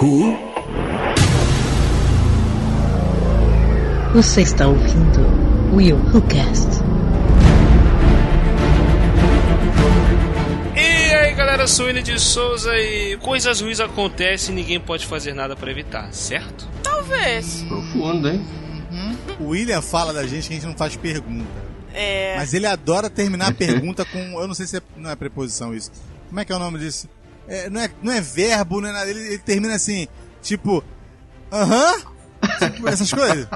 Who? Você está ouvindo Will Who Cast. E aí galera, eu sou William de Souza e coisas ruins acontecem e ninguém pode fazer nada pra evitar, certo? Talvez. Profundo, hein? O William fala da gente que a gente não faz pergunta. É. Mas ele adora terminar a pergunta com. Eu não sei se é, não é preposição isso. Como é que é o nome disso? É, não, é, não é verbo, não é nada. Ele, ele termina assim, tipo. Aham? Tipo, essas coisas.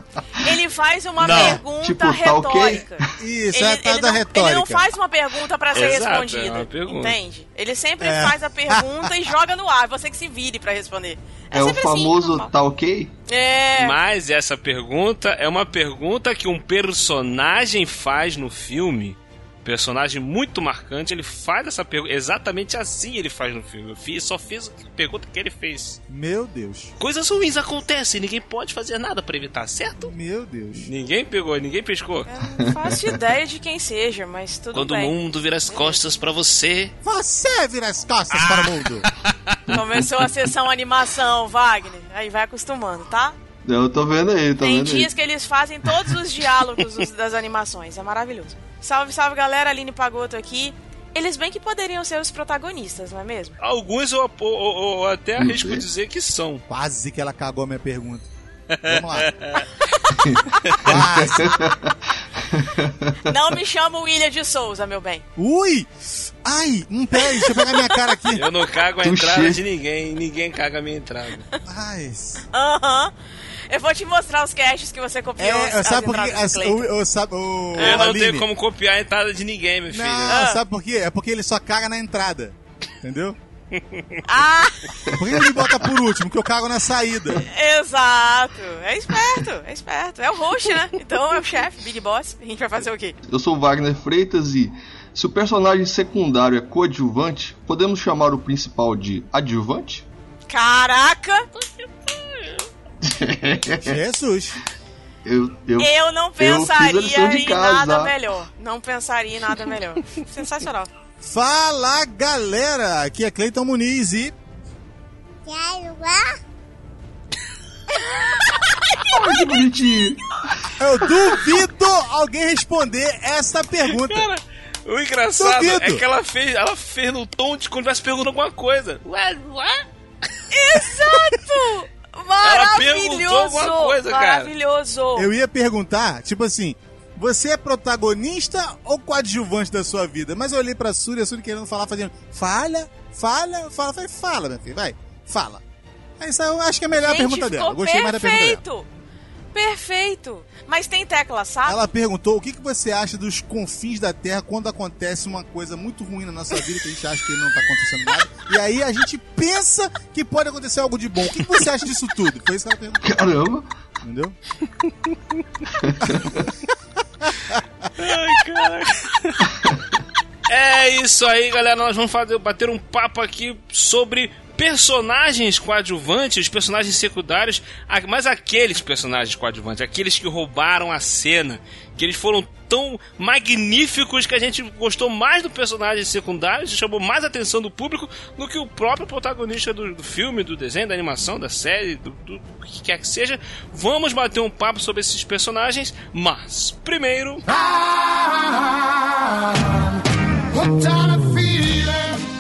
Ele faz uma Não, pergunta tipo, tá retórica. Isso, Ele, é a tal ele da não, retórica. ele não faz uma pergunta pra ser Exato, respondida. é uma pergunta. Entende? Ele sempre É. faz a pergunta e joga no ar. Você que se vire pra responder. É, o sempre assim, famoso normal. tá ok? É. Mas essa pergunta é uma pergunta que um personagem faz no filme. Personagem muito marcante, ele faz essa pergunta. Exatamente assim ele faz no filme. Eu fiz, só fiz a pergunta que ele fez. Meu Deus. Coisas ruins acontecem, ninguém pode fazer nada pra evitar, certo? Meu Deus. Ninguém pegou, ninguém pescou. Eu não faço ideia de quem seja, mas tudo Quando o bem. mundo vira as costas pra você. Você vira as costas para o mundo. Começou a sessão animação, Wagner. Aí vai acostumando, tá? Eu tô vendo aí, tô Tem vendo aí. dias que eles fazem todos os diálogos das animações. É maravilhoso. Salve, salve, galera. Aline Pagoto aqui. Eles bem que poderiam ser os protagonistas, não é mesmo? Alguns eu, eu- eu- eu até arrisco dizer que são. Quase que ela cagou a minha pergunta. Vamos lá. Quase. Não me chama William de Souza, meu bem. Ui! Ai, não peraí, deixa eu pegar minha cara aqui. Eu não cago a Tuxê. entrada de ninguém, ninguém caga a minha entrada. Ai. Aham. Eu vou te mostrar os caches que você copiou. É, as sabe por quê? As- o- sabe- o- Eu não Aline, tenho como copiar a entrada de ninguém, meu filho. Não, sabe por quê? É porque ele só caga na entrada. Entendeu? Ah, Por que ele me bota por último? Que eu cago na saída. exato. É esperto, é esperto. É o host, né? Então é o chefe, Big Boss. A gente vai fazer o quê? Eu sou o Wagner Freitas e se o personagem secundário é coadjuvante, podemos chamar o principal de adjuvante? Caraca! Jesus. Eu, eu, Eu não pensaria de em nada melhor. Não pensaria em nada melhor. Sensacional. Fala galera, aqui é Cleiton Muniz e. Ai, que bonitinho. Eu duvido alguém responder essa pergunta. Cara, o engraçado Duvido. é que ela fez, ela fez no tom de quando estivesse perguntando alguma coisa. Ué, ué? Exato! Perguntou Maravilhoso! alguma coisa, cara. Maravilhoso! Eu ia perguntar, tipo assim, você é protagonista ou coadjuvante da sua vida? Mas eu olhei pra Suri, a Suri querendo falar, fazendo, fala, fala, fala, falei, fala, meu filho, vai, fala. Essa eu acho que é a melhor Gente, pergunta dela. Gostei mais da pergunta dela. Perfeito! Mas tem tecla, sabe? Ela perguntou o que, que você acha dos confins da Terra quando acontece uma coisa muito ruim na nossa vida que a gente acha que não tá acontecendo nada. E aí a gente pensa que pode acontecer algo de bom. O que, que você acha disso tudo? Foi isso que ela perguntou, Caramba. entendeu? Ai, cara. É isso aí, galera. Nós vamos fazer, bater um papo aqui sobre personagens coadjuvantes, personagens secundários, mas aqueles personagens coadjuvantes, aqueles que roubaram a cena, que eles foram tão magníficos que a gente gostou mais do personagem secundário, chamou mais a atenção do público do que o próprio protagonista do, do filme, do desenho, da animação, da série, do, do, do que quer que seja. Vamos bater um papo sobre esses personagens, mas primeiro.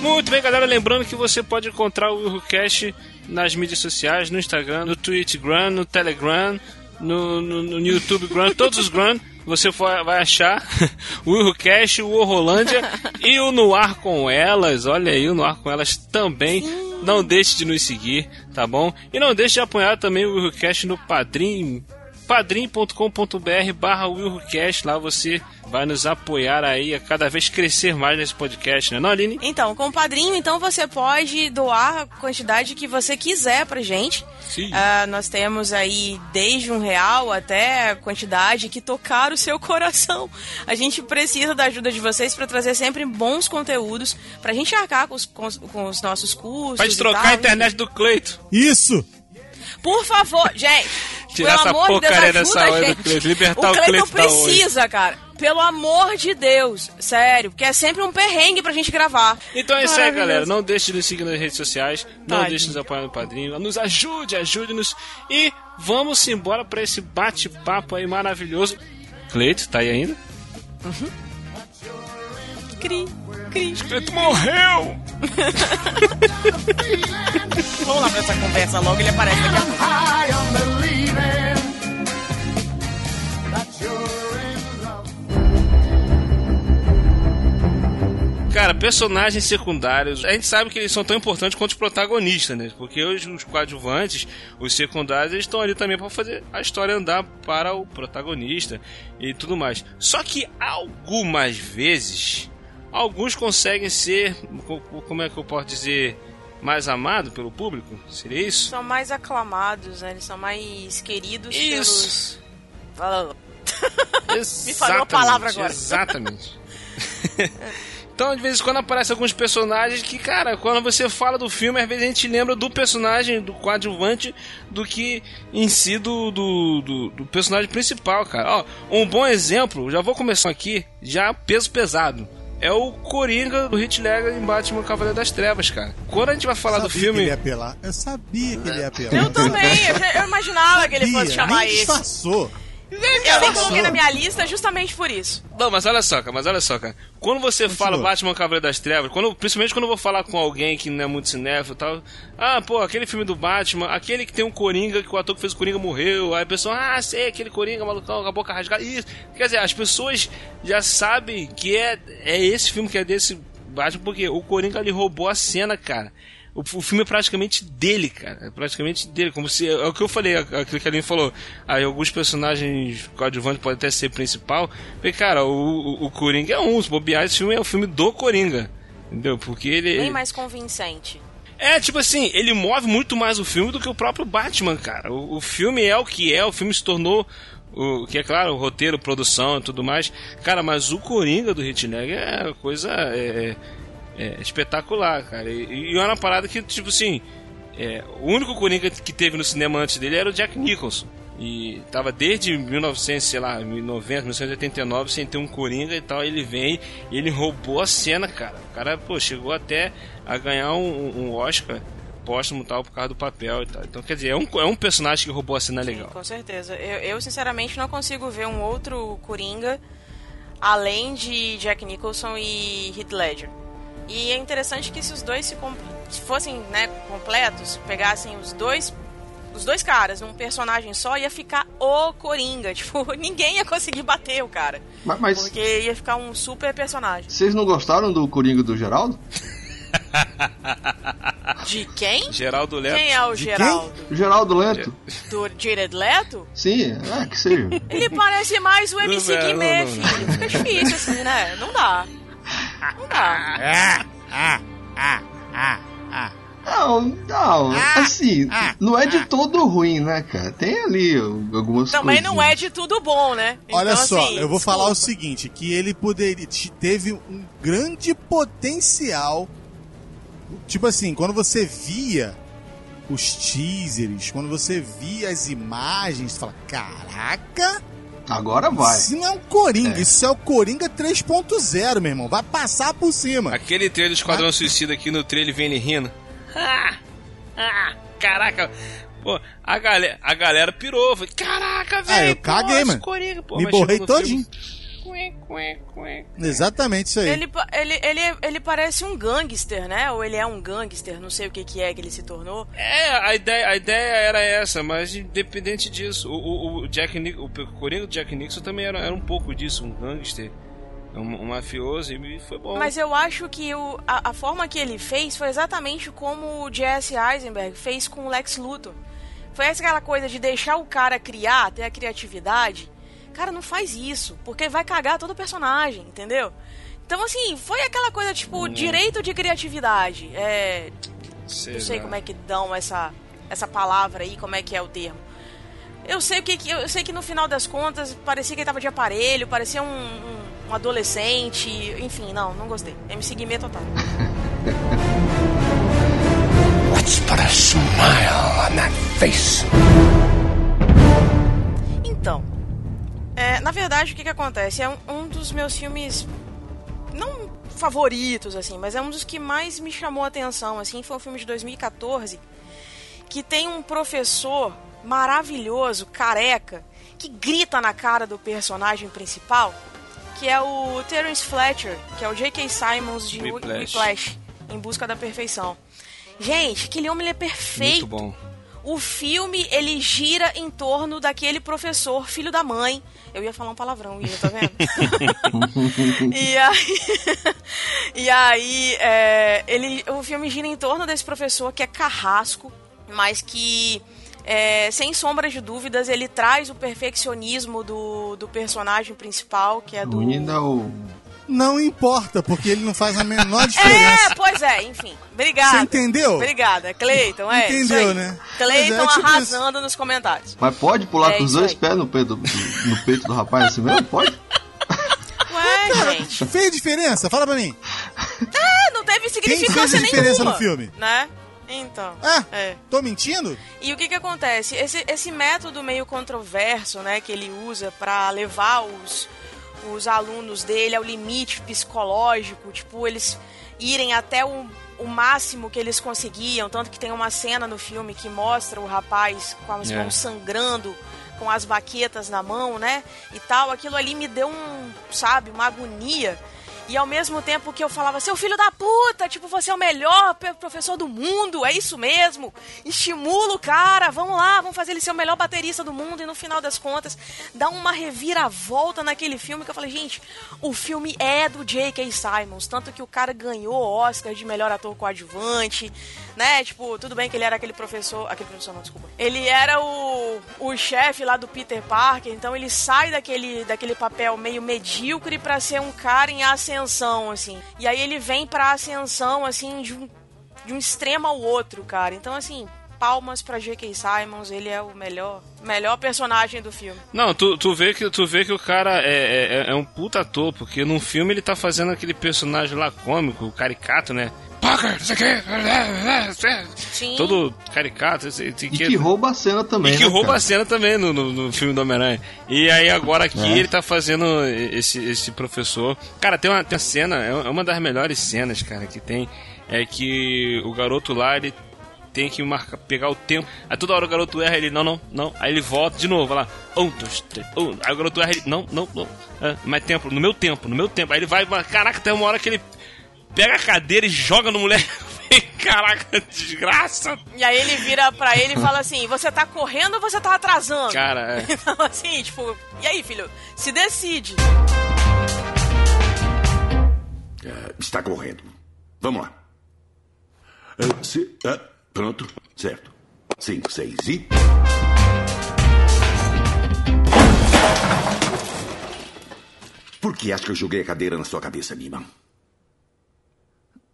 Muito bem, galera. Lembrando que você pode encontrar o WilhoCast nas mídias sociais, no Instagram, no Twitchgram, no Telegram, no, no, no YouTube Gram, todos os Gram. Você vai achar o WilhoCast, o Horrolândia e o No Ar com Elas. Olha aí, o No Ar com Elas também. Não deixe de nos seguir, tá bom? E não deixe de apoiar também o WilhoCast no Padrim padrim.com.br barra WilhoCast. Lá você vai nos apoiar aí a cada vez crescer mais nesse podcast, né, não, Aline? Então, com o padrinho, então você pode doar a quantidade que você quiser pra gente. Sim. Ah, nós temos aí desde um real até a quantidade que tocar o seu coração. A gente precisa da ajuda de vocês pra trazer sempre bons conteúdos, pra gente arcar com os, com os- com os nossos custos. Pode trocar tal. a internet do Cleito. Isso! Por favor, gente. Tirar pelo essa amor de Deus, porcaria dessa hora do. Cleiton, libertar o o Cleiton Cleiton da precisa, cara. pelo amor de Deus. Sério, porque é sempre um perrengue pra gente gravar. Então é isso aí, galera. Não deixe de nos seguir nas redes sociais. Não Tadinho. deixe de nos apoiar no padrinho. Nos ajude, ajude-nos. E vamos embora pra esse bate-papo aí maravilhoso. Cleito, tá aí ainda? Cri, cri. Cleito morreu! Vamos lá pra essa conversa logo, ele aparece daqui a pouco. Cara, personagens secundários, a gente sabe que eles são tão importantes quanto os protagonistas, né? Porque hoje os coadjuvantes, os secundários, eles estão ali também para fazer a história andar para o protagonista e tudo mais. Só que algumas vezes, alguns conseguem ser, co- como é que eu posso dizer, mais amado pelo público? Seria isso? São mais aclamados, né? Eles são mais queridos Isso. pelos. Me falhou a palavra agora. Exatamente. então, de vez em quando aparecem alguns personagens que, cara, quando você fala do filme, às vezes a gente lembra do personagem, do coadjuvante, do que em si do, do, do, do personagem principal, cara. Ó, um bom exemplo, já vou começar aqui, já peso pesado. É o Coringa do Hit Ledger em Batman Cavaleiro das Trevas, cara. Quando a gente vai falar do sabia que ele filme. ia apelar. Eu sabia que ele ia apelar. Eu também, eu, imaginava que ele fosse chamar nem esse. Eu nem coloquei na minha lista justamente por isso. Não, mas olha só, cara, mas olha só, cara. Quando você fala Batman Cavaleiro das Trevas, quando, principalmente quando eu vou falar com alguém que não é muito cinéfilo e tal, ah, pô, aquele filme do Batman, aquele que tem um Coringa, que o ator que fez o Coringa morreu, aí a pessoa, ah, sei, aquele Coringa malucão, com a boca rasgada, isso. Quer dizer, as pessoas já sabem que é, é esse filme que é desse Batman, porque o Coringa ali roubou a cena, cara. O, o filme é praticamente dele, cara. É praticamente dele. Como se. É o que eu falei, aquilo que a Aline falou. Aí alguns personagens coadjuvantes podem até ser principal. Porque, cara, o, o, o Coringa é um. Se bobear, esse filme é o filme do Coringa. Entendeu? Porque ele. Bem mais convincente. É, tipo assim, ele move muito mais o filme do que o próprio Batman, cara. O, o filme é o que é, o filme se tornou. O, que é claro, o roteiro, produção e tudo mais. Cara, mas o Coringa do Hit Ledger é coisa é, é espetacular, cara. E, e é uma parada que, tipo assim, é, o único Coringa que teve no cinema antes dele era o Jack Nicholson. E tava desde 1900, sei lá, 1990, 1989 sem ter um Coringa e tal. Ele vem e ele roubou a cena, cara. O cara, pô, chegou até a ganhar um, um Oscar póstumo tal por causa do papel e tal. Então, quer dizer, é um, é um personagem que roubou a cena legal. Com certeza. Eu, eu, sinceramente, não consigo ver um outro Coringa além de Jack Nicholson e Heath Ledger. E é interessante que se os dois se, se fossem né, completos, pegassem os dois os dois caras num personagem só, ia ficar o Coringa. Tipo, ninguém ia conseguir bater o cara. Mas, mas Porque ia ficar um super personagem. vocês não gostaram do Coringa do Geraldo? De quem? Geraldo Leto. Quem é o De Geraldo? O Geraldo Lento? Do Jared Leto? Sim, é que seja. Ele parece mais o MC Não, Guimê, filho. Fica difícil assim, né? Não dá. Não dá. Ah, ah, ah, ah, ah. Não, não, Ah, assim, ah, não é de todo ruim, né, cara? Tem ali algumas Também não é de tudo bom, né? Olha Então, só, assim, eu vou falar o desculpa. seguinte, que ele poderia te- teve um grande potencial. Tipo assim, quando você via os teasers, quando você via as imagens, você fala, caraca, Agora vai. isso não é um Coringa, É. isso é o Coringa 3.0, meu irmão, vai passar por cima. Aquele trailer do Esquadrão Ah. Suicida aqui no trailer vem ele rindo. Ah, ah, caraca. Pô, a galera, a galera pirou. Falei, caraca, velho. Ah, eu pô, caguei, mano. Coringa, pô, Me borrei todinho. filme. Exatamente isso aí. Ele, ele, ele, ele parece um gangster, né? Ou ele é um gangster, não sei o que, que é que ele se tornou. É, a ideia, a ideia era essa, mas independente disso, o, o, o Jack o Coringa do Jack Nixon também era, era um pouco disso, um gangster, um, um mafioso, e foi bom. Mas eu acho que o, a, a forma que ele fez foi exatamente como o Jesse Eisenberg fez com o Lex Luthor. Foi essa aquela coisa de deixar o cara criar, ter a criatividade. Cara, não faz isso, porque vai cagar todo o personagem, entendeu? Então, assim, foi aquela coisa, tipo, direito de criatividade. É, Sei não sei lá. como é que dão essa, essa palavra aí, como é que é o termo. Eu sei o que, eu sei que no final das contas parecia que ele tava de aparelho, parecia um, um, um adolescente, enfim, não, não gostei. MC Guimê total. Let's put a smile on that face. Então, é, na verdade, o que, que acontece? É um, um dos meus filmes. Não favoritos, assim, mas é um dos que mais me chamou a atenção, assim. Foi um filme de 2014 que tem um professor maravilhoso, careca, que grita na cara do personagem principal, que é o Terence Fletcher, que é o J.K. Simons de Whiplash. Whiplash, em busca da perfeição. Gente, aquele homem ele é perfeito. Muito bom. O filme, ele gira em torno daquele professor, filho da mãe. Eu ia falar um palavrão, ia, tá vendo? e aí, e aí é, ele, o filme gira em torno desse professor que é carrasco, mas que, é, sem sombra de dúvidas, ele traz o perfeccionismo do, do personagem principal, que é do... O. Não importa, porque ele não faz a menor diferença. É, pois é, enfim. Obrigada. Você entendeu? Obrigada, Cleiton. É, Entendeu, isso aí. né? Cleiton Mas é tipo arrasando nos comentários. Mas pode pular É com os isso dois aí. pés no peito, do- no peito do rapaz assim mesmo? Pode? Ué, gente. Fez diferença? Fala pra mim. É, não teve significância fez a diferença nenhuma, no filme? Né? Então. Ah, É. tô mentindo? E o que que acontece? Esse, esse método meio controverso, né, que ele usa pra levar os, os alunos dele ao limite psicológico, tipo, eles irem até o, o máximo que eles conseguiam, tanto que tem uma cena no filme que mostra o rapaz com as É. mãos sangrando, com as baquetas na mão, né, e tal, aquilo ali me deu um, sabe, uma agonia. E ao mesmo tempo que eu falava, seu filho da puta, tipo, você é o melhor professor do mundo, é isso mesmo. Estimula o cara, vamos lá, vamos fazer ele ser o melhor baterista do mundo. E no final das contas, dá uma reviravolta naquele filme que eu falei, gente, o filme é do J.K. Simons. Tanto que o cara ganhou Oscar de melhor ator coadjuvante, né? Tipo, tudo bem que ele era aquele professor. Aquele professor, não, desculpa. Ele era o, o chefe lá do Peter Parker, então ele sai daquele, daquele papel meio medíocre pra ser um cara em ascensão, assim. E aí ele vem pra ascensão, assim, de um, de um extremo ao outro, cara. Então, assim, palmas pra J.K. Simons, ele é o melhor, melhor personagem do filme. Não, tu, tu, vê que, tu vê que o cara é, é, é um puta ator, porque num filme ele tá fazendo aquele personagem lá cômico, caricato, né? Parker, não sei o. Sim. Todo caricato, esse E que rouba a cena também. E que né, rouba cara? a cena também no, no, no filme do Homem-Aranha. E aí agora aqui É. ele tá fazendo esse, esse professor. Cara, tem uma, tem uma cena, é uma das melhores cenas, cara, que tem. É que o garoto lá, ele tem que marcar, pegar o tempo. Aí toda hora o garoto erra, ele, não, não, não. Aí ele volta de novo, vai lá. Um, dois, três, um. Aí o garoto erra, ele, não, não, não. É, mais tempo, no meu tempo, no meu tempo. Aí ele vai, mas, caraca, tem uma hora que ele pega a cadeira e joga no moleque. Caraca, desgraça. E aí ele vira pra ele e fala assim: Você tá correndo ou você tá atrasando? Cara, é. Então, assim, tipo, e aí, filho? Se decide. É, está correndo. Vamos lá. É, se- é, pronto, certo. Cinco, seis e. Por que acha que eu joguei a cadeira na sua cabeça, Nima?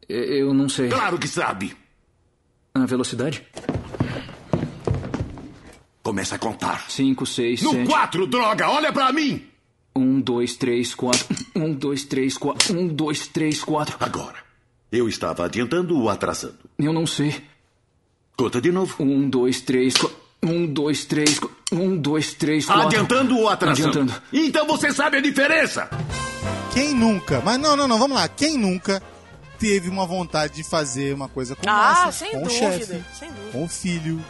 Eu não sei. Claro que sabe. A velocidade? Começa a contar. 5, 6, No 7. quatro, droga, olha pra mim! 1, 2, 3, 4. 1, 2, 3, 4. 1, 2, 3, 4. Agora. Eu estava adiantando ou atrasando? Eu não sei. Conta de novo. 1, 2, 3, 4. 1, 2, 3, 1, 2, 3, 4. Adiantando ou atrasando? Adiantando. Então você sabe a diferença! Quem nunca? Mas não, não, não, vamos lá. Quem nunca teve uma vontade de fazer uma coisa como Ah, essa? sem com o dúvida. chefe, Sem dúvida. com o filho,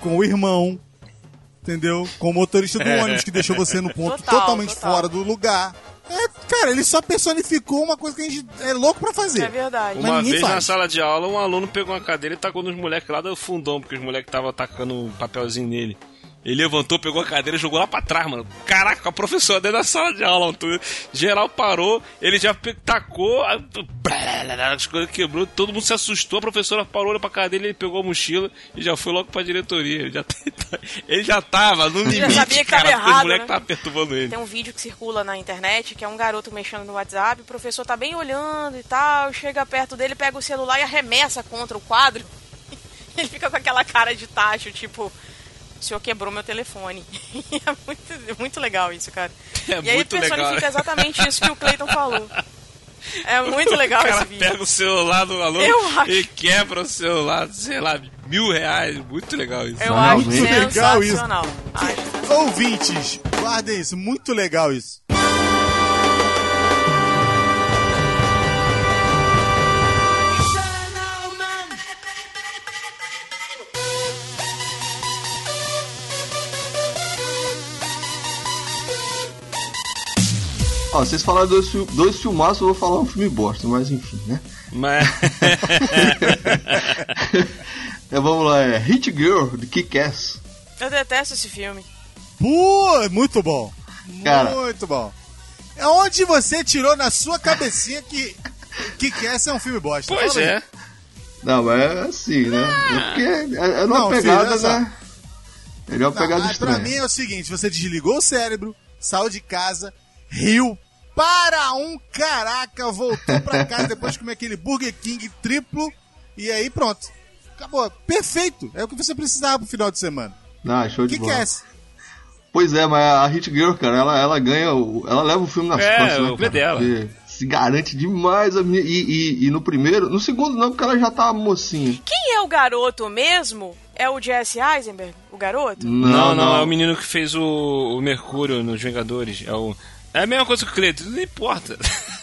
com o irmão, entendeu? Com o motorista do ônibus que deixou você no ponto Total, totalmente total. fora do lugar. É, cara, ele só personificou uma coisa que a gente é louco pra fazer. É verdade. Mas Uma vez na faz. sala de aula, um aluno pegou uma cadeira e tacou nos moleques lá do fundão, porque os moleques estavam atacando um papelzinho nele. Ele levantou, pegou a cadeira e jogou lá pra trás, mano. Caraca, a professora dentro da sala de aula. mano. Geral parou, ele já tacou, as coisas quebrou, todo mundo se assustou. A professora parou, olhou pra cadeira, ele pegou a mochila e já foi logo pra diretoria. Ele já, ele já tava no limite, sabia que cara, tava errado, moleques né? estavam perturbando ele. Tem um vídeo que circula na internet que é um garoto mexendo no WhatsApp, o professor tá bem olhando e tal, chega perto dele, pega o celular e arremessa contra o quadro. Ele fica com aquela cara de tacho, tipo, o senhor quebrou meu telefone. é muito, muito legal isso, cara. É e aí muito legal, personifica né? exatamente isso que o Clayton falou. É muito legal O cara esse vídeo. pega o celular do aluno e quebra o celular, sei lá, mil reais. Muito legal isso. Eu Realmente. acho Muito legal isso. sensacional. Acho sensacional. Ouvintes, Guardem isso, muito legal isso. Ó, vocês falaram dois, dois filmaços, eu vou falar um filme bosta, mas enfim, né? Mas. É, vamos lá, é Hit Girl, de Kick-Ass. Eu detesto esse filme. Pô, muito bom. Cara. Muito bom. É onde você tirou na sua cabecinha que esse é um filme bosta? pois Fala aí. é. Não, mas é assim, né? É porque é, é numa Não, filho, pegada, só. né? Ele é uma Não, pegada ah, pra estranha. mim é o seguinte, você desligou o cérebro, saiu de casa, riu para um caraca, voltou pra casa depois de comer aquele Burger King triplo e aí pronto. Acabou. Perfeito. É o que você precisava pro final de semana. Ah, show O de que, que bola. é esse? Pois é, mas a Hit Girl, cara, ela, ela ganha, o- ela leva o filme nas É, costas, né, o cara? dela. Porque se garante demais a minha, e, e, e no primeiro, no segundo não, porque ela já tá mocinha. Quem é o garoto mesmo? É o Jesse Eisenberg, o garoto? Não, não, é o menino que fez o, o Mercúrio nos Vingadores. É, o, é a mesma coisa que o Cleiton, não importa.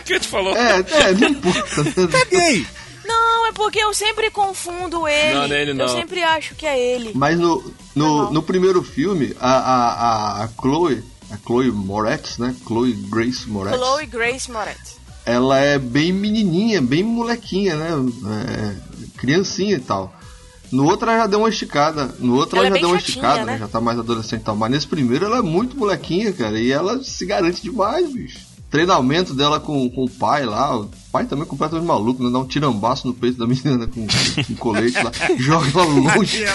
O que te falou? É, é, não importa. Caguei. Não, é porque eu sempre confundo ele. Não, não é ele, não. Eu sempre acho que é ele. Mas no, no, mal. no primeiro filme, a, a, a, a Chloe, a Chloe Moretz, né? Chloe Grace Moretz. Chloe Grace Moretz. ela é bem menininha, bem molequinha, né? É, criancinha e tal. No outro ela já deu uma esticada. No outro Ela ela, é já deu uma chatinha, esticada, né? né? Já tá mais adolescente e tal. Mas nesse primeiro ela é muito molequinha, cara. E ela se garante demais, bicho. Treinamento dela com, com o pai lá. O pai também é completamente maluco, né? Dá um tirambaço no peito da menina com, com colete lá. Joga ela longe.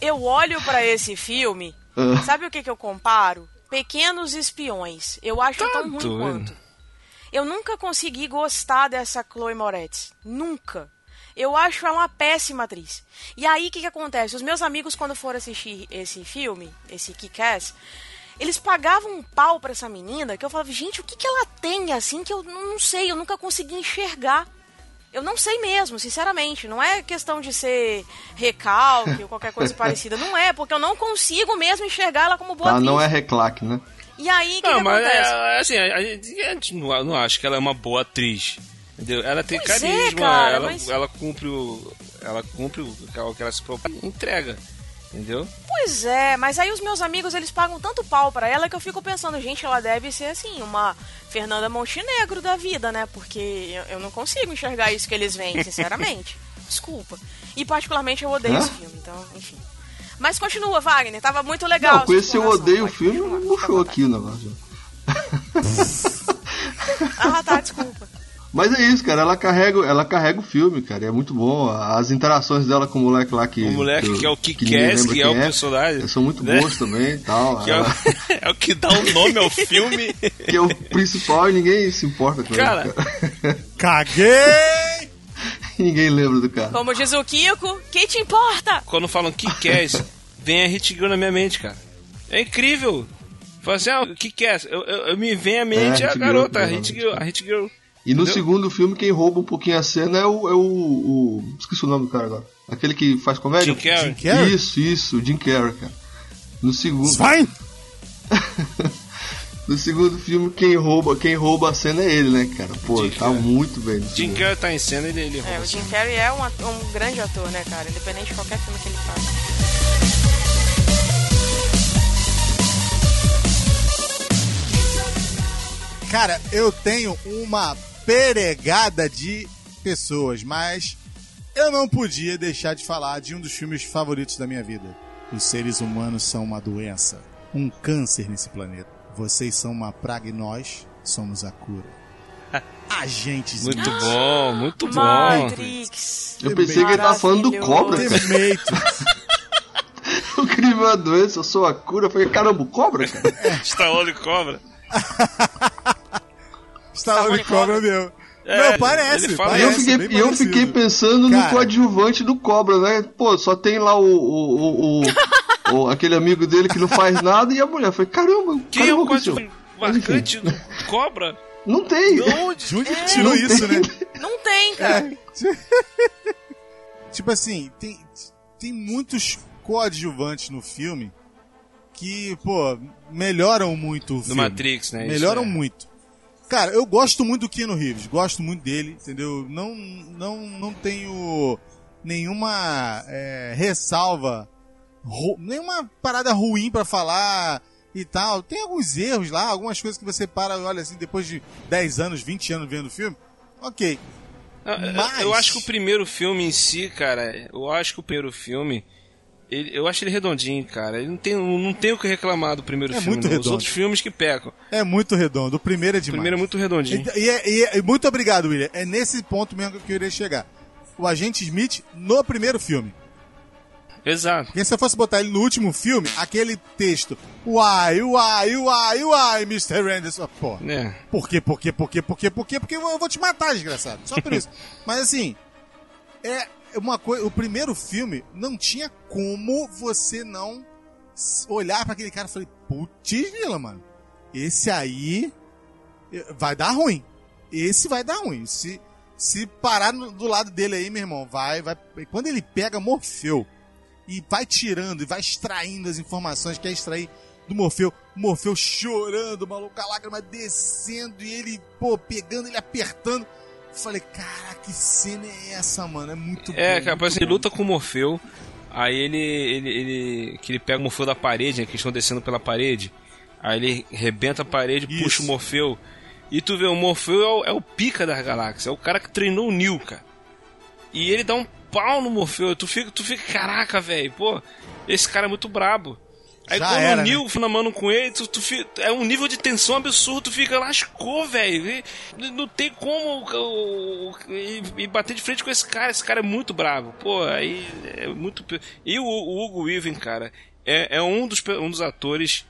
Eu olho pra esse filme, Ah. sabe o que, que eu comparo? Pequenos Espiões. Eu acho Tá tão ruim quanto. Eu nunca consegui gostar dessa Chloe Moretz. Nunca. Eu acho ela uma péssima atriz. E aí, o que, que acontece? Os meus amigos, quando foram assistir esse filme, esse Kick-Ass, eles pagavam um pau pra essa menina que eu falava, gente, o que, que ela tem assim que eu não sei, eu nunca consegui enxergar. Eu não sei mesmo, sinceramente. Não é questão de ser recalque ou qualquer coisa parecida. Não é, porque eu não consigo mesmo enxergar ela como boa Ela atriz. não é reclaque, né? E aí, o que, Não, que mas acontece? é, assim, a, a gente, a gente não, não acha que ela é uma boa atriz. Entendeu? Ela tem Pois é, carisma, cara, ela, mas- ela cumpre o. Ela cumpre o que ela se propõe entrega. Entendeu? Pois é, mas aí os meus amigos, eles pagam tanto pau pra ela que eu fico pensando, gente, ela deve ser assim, uma Fernanda Montenegro da vida, né? Porque eu, não consigo enxergar isso que eles veem, sinceramente. Desculpa. E particularmente eu odeio Hã? esse filme, então, enfim. Mas continua, Wagner, tava muito legal. não, com esse eu odeio o filme, vontade. aqui o negócio. Ah, tá, desculpa. Mas é isso, cara. Ela carrega, ela carrega o filme, cara. É muito bom. As interações dela com o moleque lá que. O moleque que é o ninguém Kick-Ass, lembra que é quem o personagem, São muito né? bons também e tal. Que é, o, Ela- é o que dá o nome ao filme. que é o principal e ninguém se importa com Cara. ele. Cara. Caguei! ninguém lembra do cara. Como diz o Kiko, que te importa? Quando falam Kick-Ass, vem a Hit Girl na minha mente, cara. É incrível. Fala assim, ah, o Kick-Ass. Eu, eu, eu me vem à mente É, a Girl, garota, a. Hit Girl. A Hit Girl. E no Entendeu? segundo filme, quem rouba um pouquinho a cena é o. É o, o- Esqueci o nome do cara agora. Aquele que faz comédia. Jim Carrey. Jim Carrey? Isso, isso, o Jim Carrey, cara. No segundo. Swine! No segundo filme, quem rouba, quem rouba a cena é ele, né, cara? Pô, Jim ele tá Carrey. muito bem. Jim segundo. Carrey tá em cena, ele, ele É, rouba. o Jim Carrey é um, ator- um grande ator, né, cara? Independente de qualquer filme que ele faz. Cara, eu tenho uma peregada de pessoas, mas eu não podia deixar de falar de um dos filmes favoritos da minha vida. Os seres humanos são uma doença, um câncer nesse planeta. Vocês são uma praga e nós somos a cura. Agentes Muito bom, muito bom. Matrix. Eu pensei que ele tava falando do cobra. O crime é uma doença, eu sou a cura. Eu falei, caramba, o cobra, cara? Stallone de cobra cobra. meu. É, não, parece. ele fala- E eu parece, fiquei, bem e eu parecido. fiquei pensando no Cara. coadjuvante do Cobra, né? Pô, só tem lá o, o, o, o- o- aquele amigo dele que não faz nada e a mulher. foi caramba, Quem é o código marcante do cobra? Não tem. De onde? De onde que tirou Não isso, tem. né? Não tem, cara. tipo assim, tem, tem muitos coadjuvantes no filme que, pô, melhoram muito o filme. Matrix, né? Isso Melhoram é. muito. Cara, eu gosto muito do Keanu Reeves, gosto muito dele, entendeu? Não, não, não tenho nenhuma é, ressalva, ru- nenhuma parada ruim pra falar e tal. Tem alguns erros lá, algumas coisas que você para, olha assim, depois de 10 anos, 20 anos vendo o filme, ok. Mas- Eu acho que o primeiro filme em si, cara, eu acho que o primeiro filme. Ele- eu acho ele redondinho, cara. Ele não tem, não tem o que reclamar do primeiro É filme. muito não. Os redondo. outros filmes que pecam. É muito redondo, o primeiro é O demais. primeiro é muito redondinho. E, e é- e é- e muito obrigado, William. É nesse ponto mesmo que eu iria chegar. O agente Smith no primeiro filme. Exato. Porque se eu fosse botar ele no último filme, aquele texto, uai, uai, uai, uai, Mr. Anderson, pô. É. Por quê, por quê, por quê, por quê, por quê? Porque eu vou te matar, desgraçado. Só por isso. Mas assim, é uma coisa. O primeiro filme não tinha como você não olhar pra aquele cara e falei, putz, grila, mano. Esse aí eh, vai dar ruim. Esse vai dar ruim. Se, se parar no- do lado dele aí, meu irmão, vai, vai. Quando ele pega Morfeu e vai tirando e vai extraindo as informações que é extrair do Morfeu, Morfeu chorando, maluco, a lágrima descendo e ele, pô, pegando, ele apertando. Eu falei, cara, que cena é essa, mano? É muito É, bom, que ele bom. luta com o Morfeu. Aí ele, ele, ele. Que ele pega o Morfeu da parede, né? Que eles estão descendo pela parede. Aí ele rebenta a parede, Isso. puxa o Morfeu. E tu vê, o Morfeu é o, é o pica das galáxias. É o cara que treinou o Neo, cara. E ele dá um pau no Morfeu. Tu fica, tu fica caraca, velho. Pô, esse cara é muito brabo. Aí Já quando era, o né? Neo fica na mano com ele, tu, tu fica- é um nível de tensão absurdo, tu fica, lascou, velho. Não tem como o- o- e, e bater de frente com esse cara, esse cara é muito bravo. Pô, aí é muito. E o, o Hugo Weaving, cara, é, é um, dos, um dos atores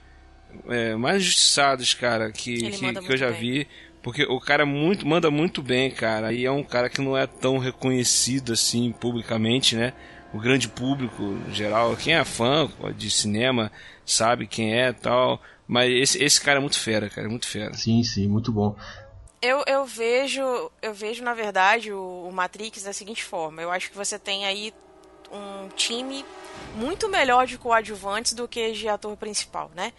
é, mais injustiçados, cara, que, que, que eu já bem. vi. Porque o cara muito, manda muito bem, cara. E é um cara que não é tão reconhecido assim publicamente, né? O grande público em geral, quem é fã de cinema sabe quem é e tal. Mas esse, esse cara é muito fera, cara, é muito fera. Sim, sim, muito bom. Eu, eu vejo, eu vejo na verdade o, o Matrix da seguinte forma. Eu acho que você tem aí um time muito melhor de coadjuvantes do que de ator principal, né?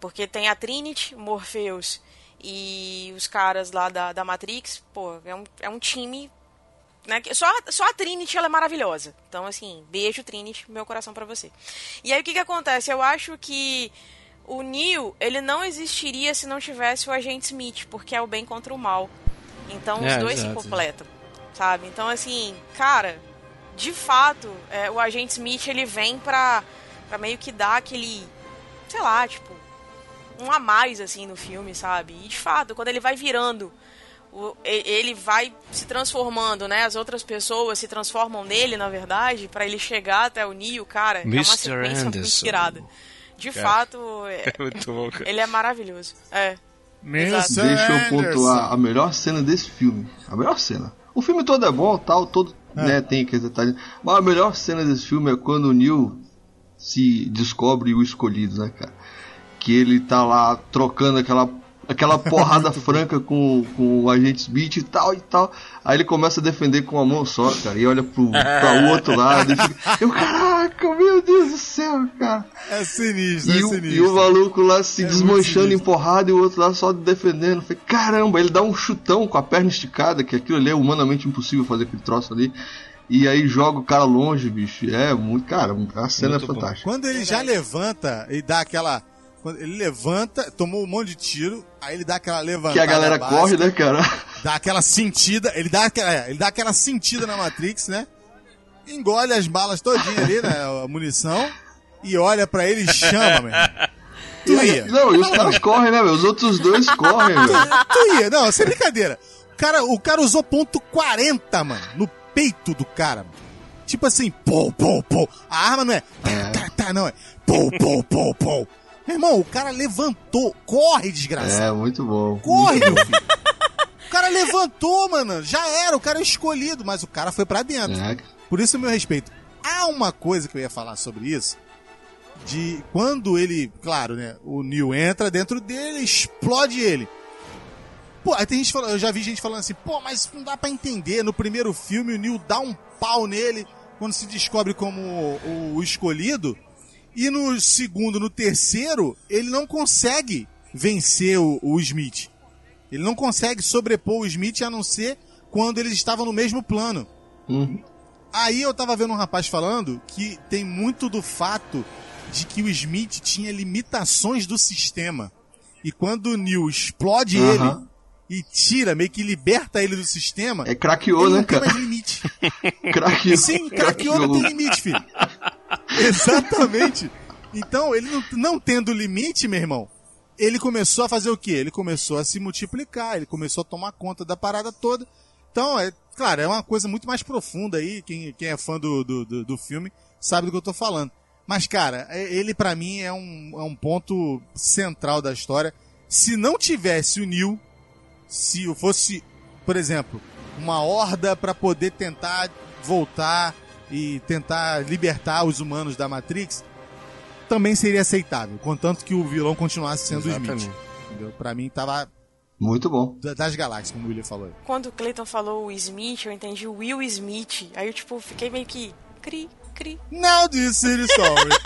Porque tem a Trinity, Morpheus e os caras lá da, da Matrix, pô, é um, é um time. Né? Só, só a Trinity ela é maravilhosa. Então, assim, beijo, Trinity, meu coração pra você. E aí o que, que acontece? Eu acho que o Neo, ele não existiria se não tivesse o agente Smith, porque é o bem contra o mal. Então os É, dois se exato. completam, sabe? Então, assim, cara, de fato, é, o agente Smith ele vem pra, pra meio que dar aquele, sei lá, tipo, um a mais, assim, no filme, sabe? E de fato, quando ele vai virando, o- ele vai se transformando, né? As outras pessoas se transformam nele, na verdade, pra ele chegar até o Neo, cara, é uma Mr. sequência muito Anderson. irada. De Cara. fato, é- É muito bom, cara. ele é maravilhoso. É. Exato. Deixa eu pontuar a melhor cena desse filme. A melhor cena. O filme todo é bom, tal, todo, né, tem aqueles detalhes. Mas a melhor cena desse filme é quando o Neil se descobre o escolhido, né, cara? Que ele tá lá trocando aquela aquela porrada franca com, com o agente Smith e tal e tal. Aí ele começa a defender com uma mão só, cara, e olha pro, pra o outro lado e fica, eu, caraca, meu Deus do céu, cara. É sinistro, E é o, sinistro. e o maluco lá se É desmanchando em porrada e o outro lá só defendendo. Falei, caramba, ele dá um chutão com a perna esticada, que aquilo ali é humanamente impossível fazer aquele troço ali. E aí joga o cara longe, bicho. É muito. Cara, a cena Muito é bom. fantástica. Quando ele já levanta e dá aquela. Quando ele levanta, tomou um monte de tiro, aí ele dá aquela levantada. Que a galera básica, corre, né, cara? Dá aquela sentida, ele dá aquela, é, ele dá aquela sentida na Matrix, né? Engole as balas todinha ali, né? A munição. E olha pra ele e chama, meu. Tu ia. Não, e os caras correm, né, meu? Os outros dois correm, velho. Tu ia. Não, sem brincadeira. O cara, o cara usou ponto 40, mano, no peito do cara. Mano. Tipo assim, pô, pô, pô. A arma não é tá, tá, tá, não, é pô, pô, pô, pô. Meu irmão, o cara levantou. Corre, desgraçado. É, muito bom. Corre, meu filho. O cara levantou, mano. Já era, o cara é escolhido, mas o cara foi pra dentro. É, Por isso, meu respeito. Há uma coisa que eu ia falar sobre isso. De quando ele, claro, né? O Neil entra dentro dele, explode ele. Pô, aí tem gente falando, eu já vi gente falando assim, pô, mas não dá pra entender. No primeiro filme, o Neil dá um pau nele, quando se descobre como o, o escolhido. E no segundo, no terceiro, ele não consegue vencer o, o Smith. Ele não consegue sobrepor o Smith a não ser quando eles estavam no mesmo plano. Uhum. Aí eu tava vendo um rapaz falando que tem muito do fato de que o Smith tinha limitações do sistema. E quando o Neil explode Aham. ele e tira, meio que liberta ele do sistema, É craqueou, né, não tem cara? mais limite. Craqueou. Sim, craqueou não tem limite, filho. Exatamente. Então, ele não, não tendo limite, meu irmão, ele começou a fazer o quê? Ele começou a se multiplicar, ele começou a tomar conta da parada toda. Então, é claro, é uma coisa muito mais profunda aí. Quem, quem é fã do, do, do, do filme sabe do que eu tô falando. Mas, cara, é- ele pra mim é um, é um ponto central da história. Se não tivesse o Neil, se fosse, por exemplo, uma horda pra poder tentar voltar e tentar libertar os humanos da Matrix, também seria aceitável, contanto que o vilão continuasse sendo o Smith. Exatamente. Entendeu? Pra mim tava Muito bom. da- das galáxias, como o William falou. aí. Quando o Clayton falou o Smith, eu entendi o Will Smith. Aí eu, tipo, fiquei meio que cri, cri. Now this rock this-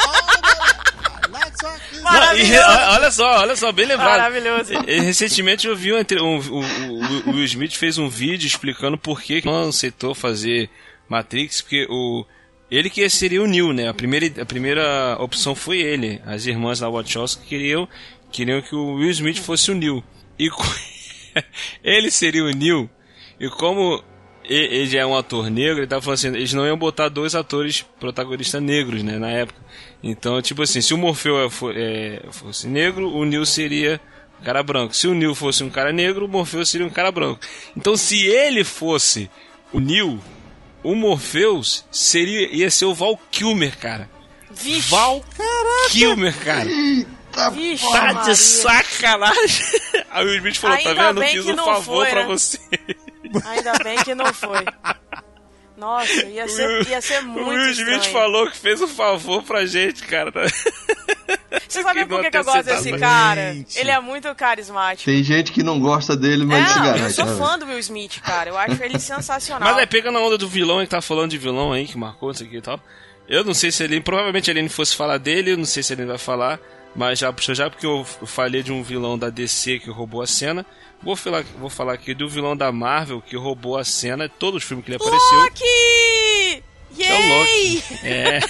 Não, e olha só, olha só, bem lembrado. Maravilhoso. Recentemente eu vi um, um- o- o Will Smith fez um vídeo explicando por que não aceitou fazer Matrix, porque o ele que seria o Neo, né? A primeira, a primeira opção foi ele. As irmãs da Wachowski queriam, queriam que o Will Smith fosse o Neo. E ele seria o Neo. E como ele é um ator negro, ele tava falando assim, eles não iam botar dois atores protagonistas negros, né, na época. Então, tipo assim, se o Morfeu fo- é, fosse negro, o Neo seria um cara branco. Se o Neo fosse um cara negro, o Morpheus seria um cara branco. Então, se ele fosse o Neo, o Morpheus seria, ia ser o Val Kilmer, cara. Vixe, Val Kilmer, cara. vixe, Tá Maria. de sacanagem. Aí o Smith falou, tá Ainda vendo? bem Fiz um favor foi, pra né? você. Ainda bem que não foi. Nossa, ia ser, ia ser o muito Will Smith estranho. falou que fez um favor pra gente, cara. Você sabe por não que, que eu gosto desse cara? Ele é muito carismático. Tem gente que não gosta dele, mas se É, eu garante. sou né, fã do Will Smith, cara. Eu acho ele sensacional. Mas é pegando a onda do vilão, que tá falando de vilão aí, que marcou isso aqui e tal. Eu não sei se ele. Provavelmente ele fosse falar dele, eu não sei se ele vai falar. Mas já já porque eu eu falei de um vilão da DC que roubou a cena. Vou falar, vou falar aqui do vilão da Marvel que roubou a cena, todos os filmes que ele apareceu. Loki! É o Yay! Loki. É.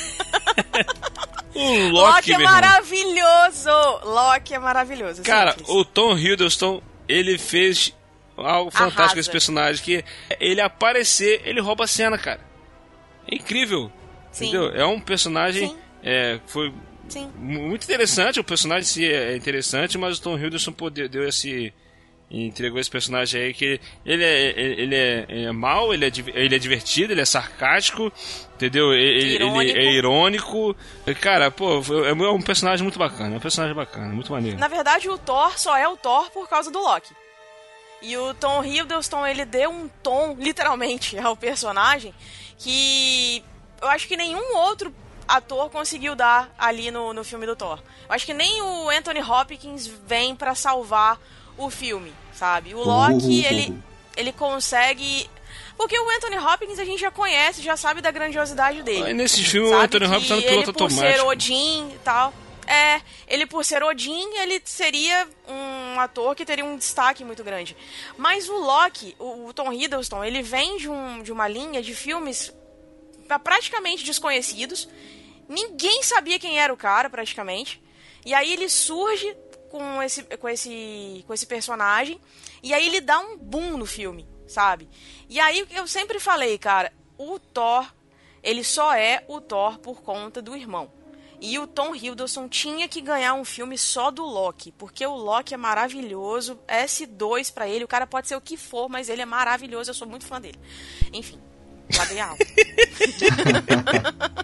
o Loki, Loki, é maravilhoso! Loki é maravilhoso. Cara, simples. o Tom Hiddleston, ele fez algo fantástico Arrasa. esse personagem, que ele aparecer, ele rouba a cena, cara. É incrível. Sim. Entendeu? É um personagem Sim. é, foi Sim. mu- muito interessante, o personagem em si é interessante, mas o Tom Hiddleston deu esse entregou esse personagem aí que ele é ele é, ele é mau, ele é, ele é divertido, ele é sarcástico, entendeu? Ele, ele Irônico. é irônico. E, Cara, pô, é um personagem muito bacana, é um personagem bacana, muito maneiro. Na verdade, o Thor só é o Thor por causa do Loki. E o Tom Hiddleston, ele deu um tom, literalmente, ao personagem que eu acho que nenhum outro ator conseguiu dar ali no, no filme do Thor. Eu acho que nem o Anthony Hopkins vem pra salvar o filme, sabe? O Loki, Uhum. ele, ele consegue... Porque o Anthony Hopkins a gente já conhece, já sabe da grandiosidade dele. Aí nesse filme o Sabe Anthony Hopkins tá no piloto ele, por ser. Odin e tal. É, ele por ser Odin, ele seria um ator que teria um destaque muito grande. Mas o Loki, o, o Tom Hiddleston, ele vem de, um, de uma linha de filmes pra- praticamente desconhecidos. Ninguém sabia quem era o cara, praticamente. E aí ele surge com esse, com esse, com esse personagem. E aí ele dá um boom no filme, sabe? E aí eu sempre falei, cara, o Thor, ele só é o Thor por conta do irmão. E o Tom Hiddleston tinha que ganhar um filme só do Loki, porque o Loki é maravilhoso, S2 pra ele, o cara pode ser o que for, mas ele é maravilhoso, eu sou muito fã dele. Enfim, aula.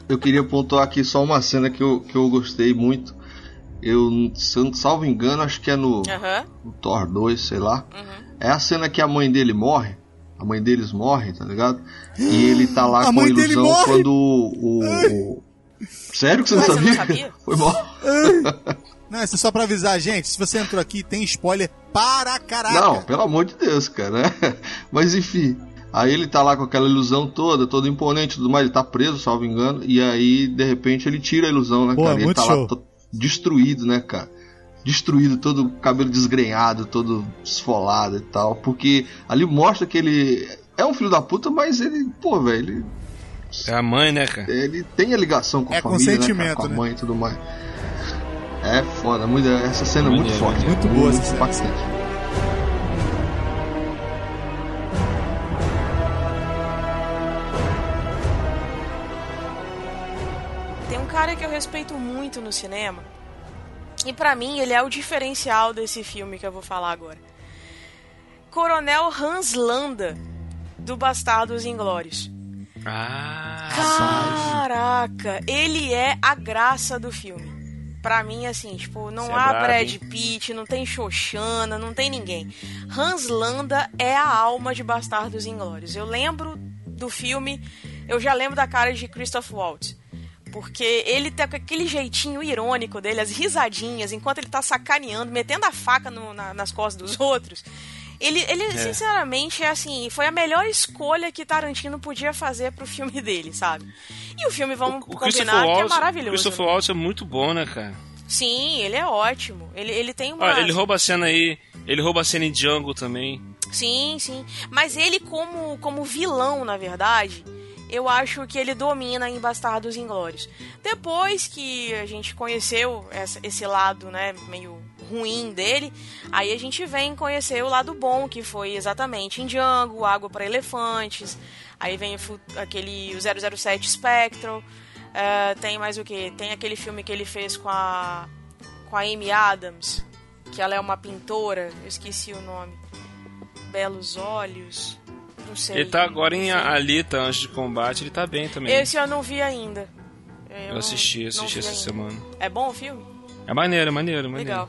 Eu queria pontuar aqui só uma cena que eu, que eu gostei muito. Eu, se eu não salvo engano, acho que é no, Aham. no Thor 2, sei lá. Uhum. É a cena que a mãe dele morre. A mãe deles morre, tá ligado? E ele tá lá A com a ilusão quando o. o- o- Sério que você não você não sabia? sabia? Foi mal. Não, isso é só pra avisar, gente. Se você entrou aqui, tem spoiler para caraca. Não, pelo amor de Deus, cara. Mas enfim, Aí ele tá lá com aquela ilusão toda, todo imponente e tudo mais, ele tá preso, salvo engano, e aí, de repente, ele tira a ilusão, né, Pô, cara? E ele tá show. lá destruído, né, cara? Destruído, todo cabelo desgrenhado, todo esfolado e tal. Porque ali mostra que ele é um filho da puta, mas ele, pô, velho, ele, É a mãe, né, cara? ele tem a ligação com a É família, né, cara? com a né? mãe e tudo mais. É foda, muito, essa cena é muito forte. muito boa essa cena. Cara que eu respeito muito no cinema. E pra mim ele é o diferencial desse filme que eu vou falar agora. Coronel Hans Landa, do Bastardos Inglórios. Ah, Caraca, ele é a graça do filme. Pra mim, assim, tipo, não Cê é há brabo, Brad hein? Pitt, não tem Xoxana, não tem ninguém. Hans Landa é a alma de Bastardos Inglórios. Eu lembro do filme, eu já lembro da cara de Christoph Waltz. Porque ele tem aquele jeitinho irônico dele, as risadinhas, enquanto ele tá sacaneando, metendo a faca no- na- nas costas dos outros. Ele, ele sinceramente, é assim, foi a melhor escolha que Tarantino podia fazer pro filme dele, sabe? E o filme, vamos o combinar, Christopher que é maravilhoso. Christopher né? Waltz é muito bom, né, cara? Sim, ele é ótimo. Ele, ele tem uma. Olha, ele rouba a cena aí, ele rouba a cena em Django também. Sim, sim. Mas ele, como, como vilão, na verdade, eu acho que ele domina em Bastardos Inglórios. Depois que a gente conheceu essa- esse lado, né, meio ruim dele, aí a gente vem conhecer o lado bom, que foi exatamente em Django, Água para Elefantes, aí vem aquele o 007 Spectral, eh, tem mais o que? Tem aquele filme que ele fez com a, com a Amy Adams, que ela é uma pintora, eu esqueci o nome. Belos Olhos. Não sei. Ele tá agora em. Alita, Anjo de Combate, ele tá bem também. Esse eu não vi ainda. Eu assisti, não assisti vi essa ainda. semana. É bom o filme? É maneiro, é maneiro, é maneiro. Legal.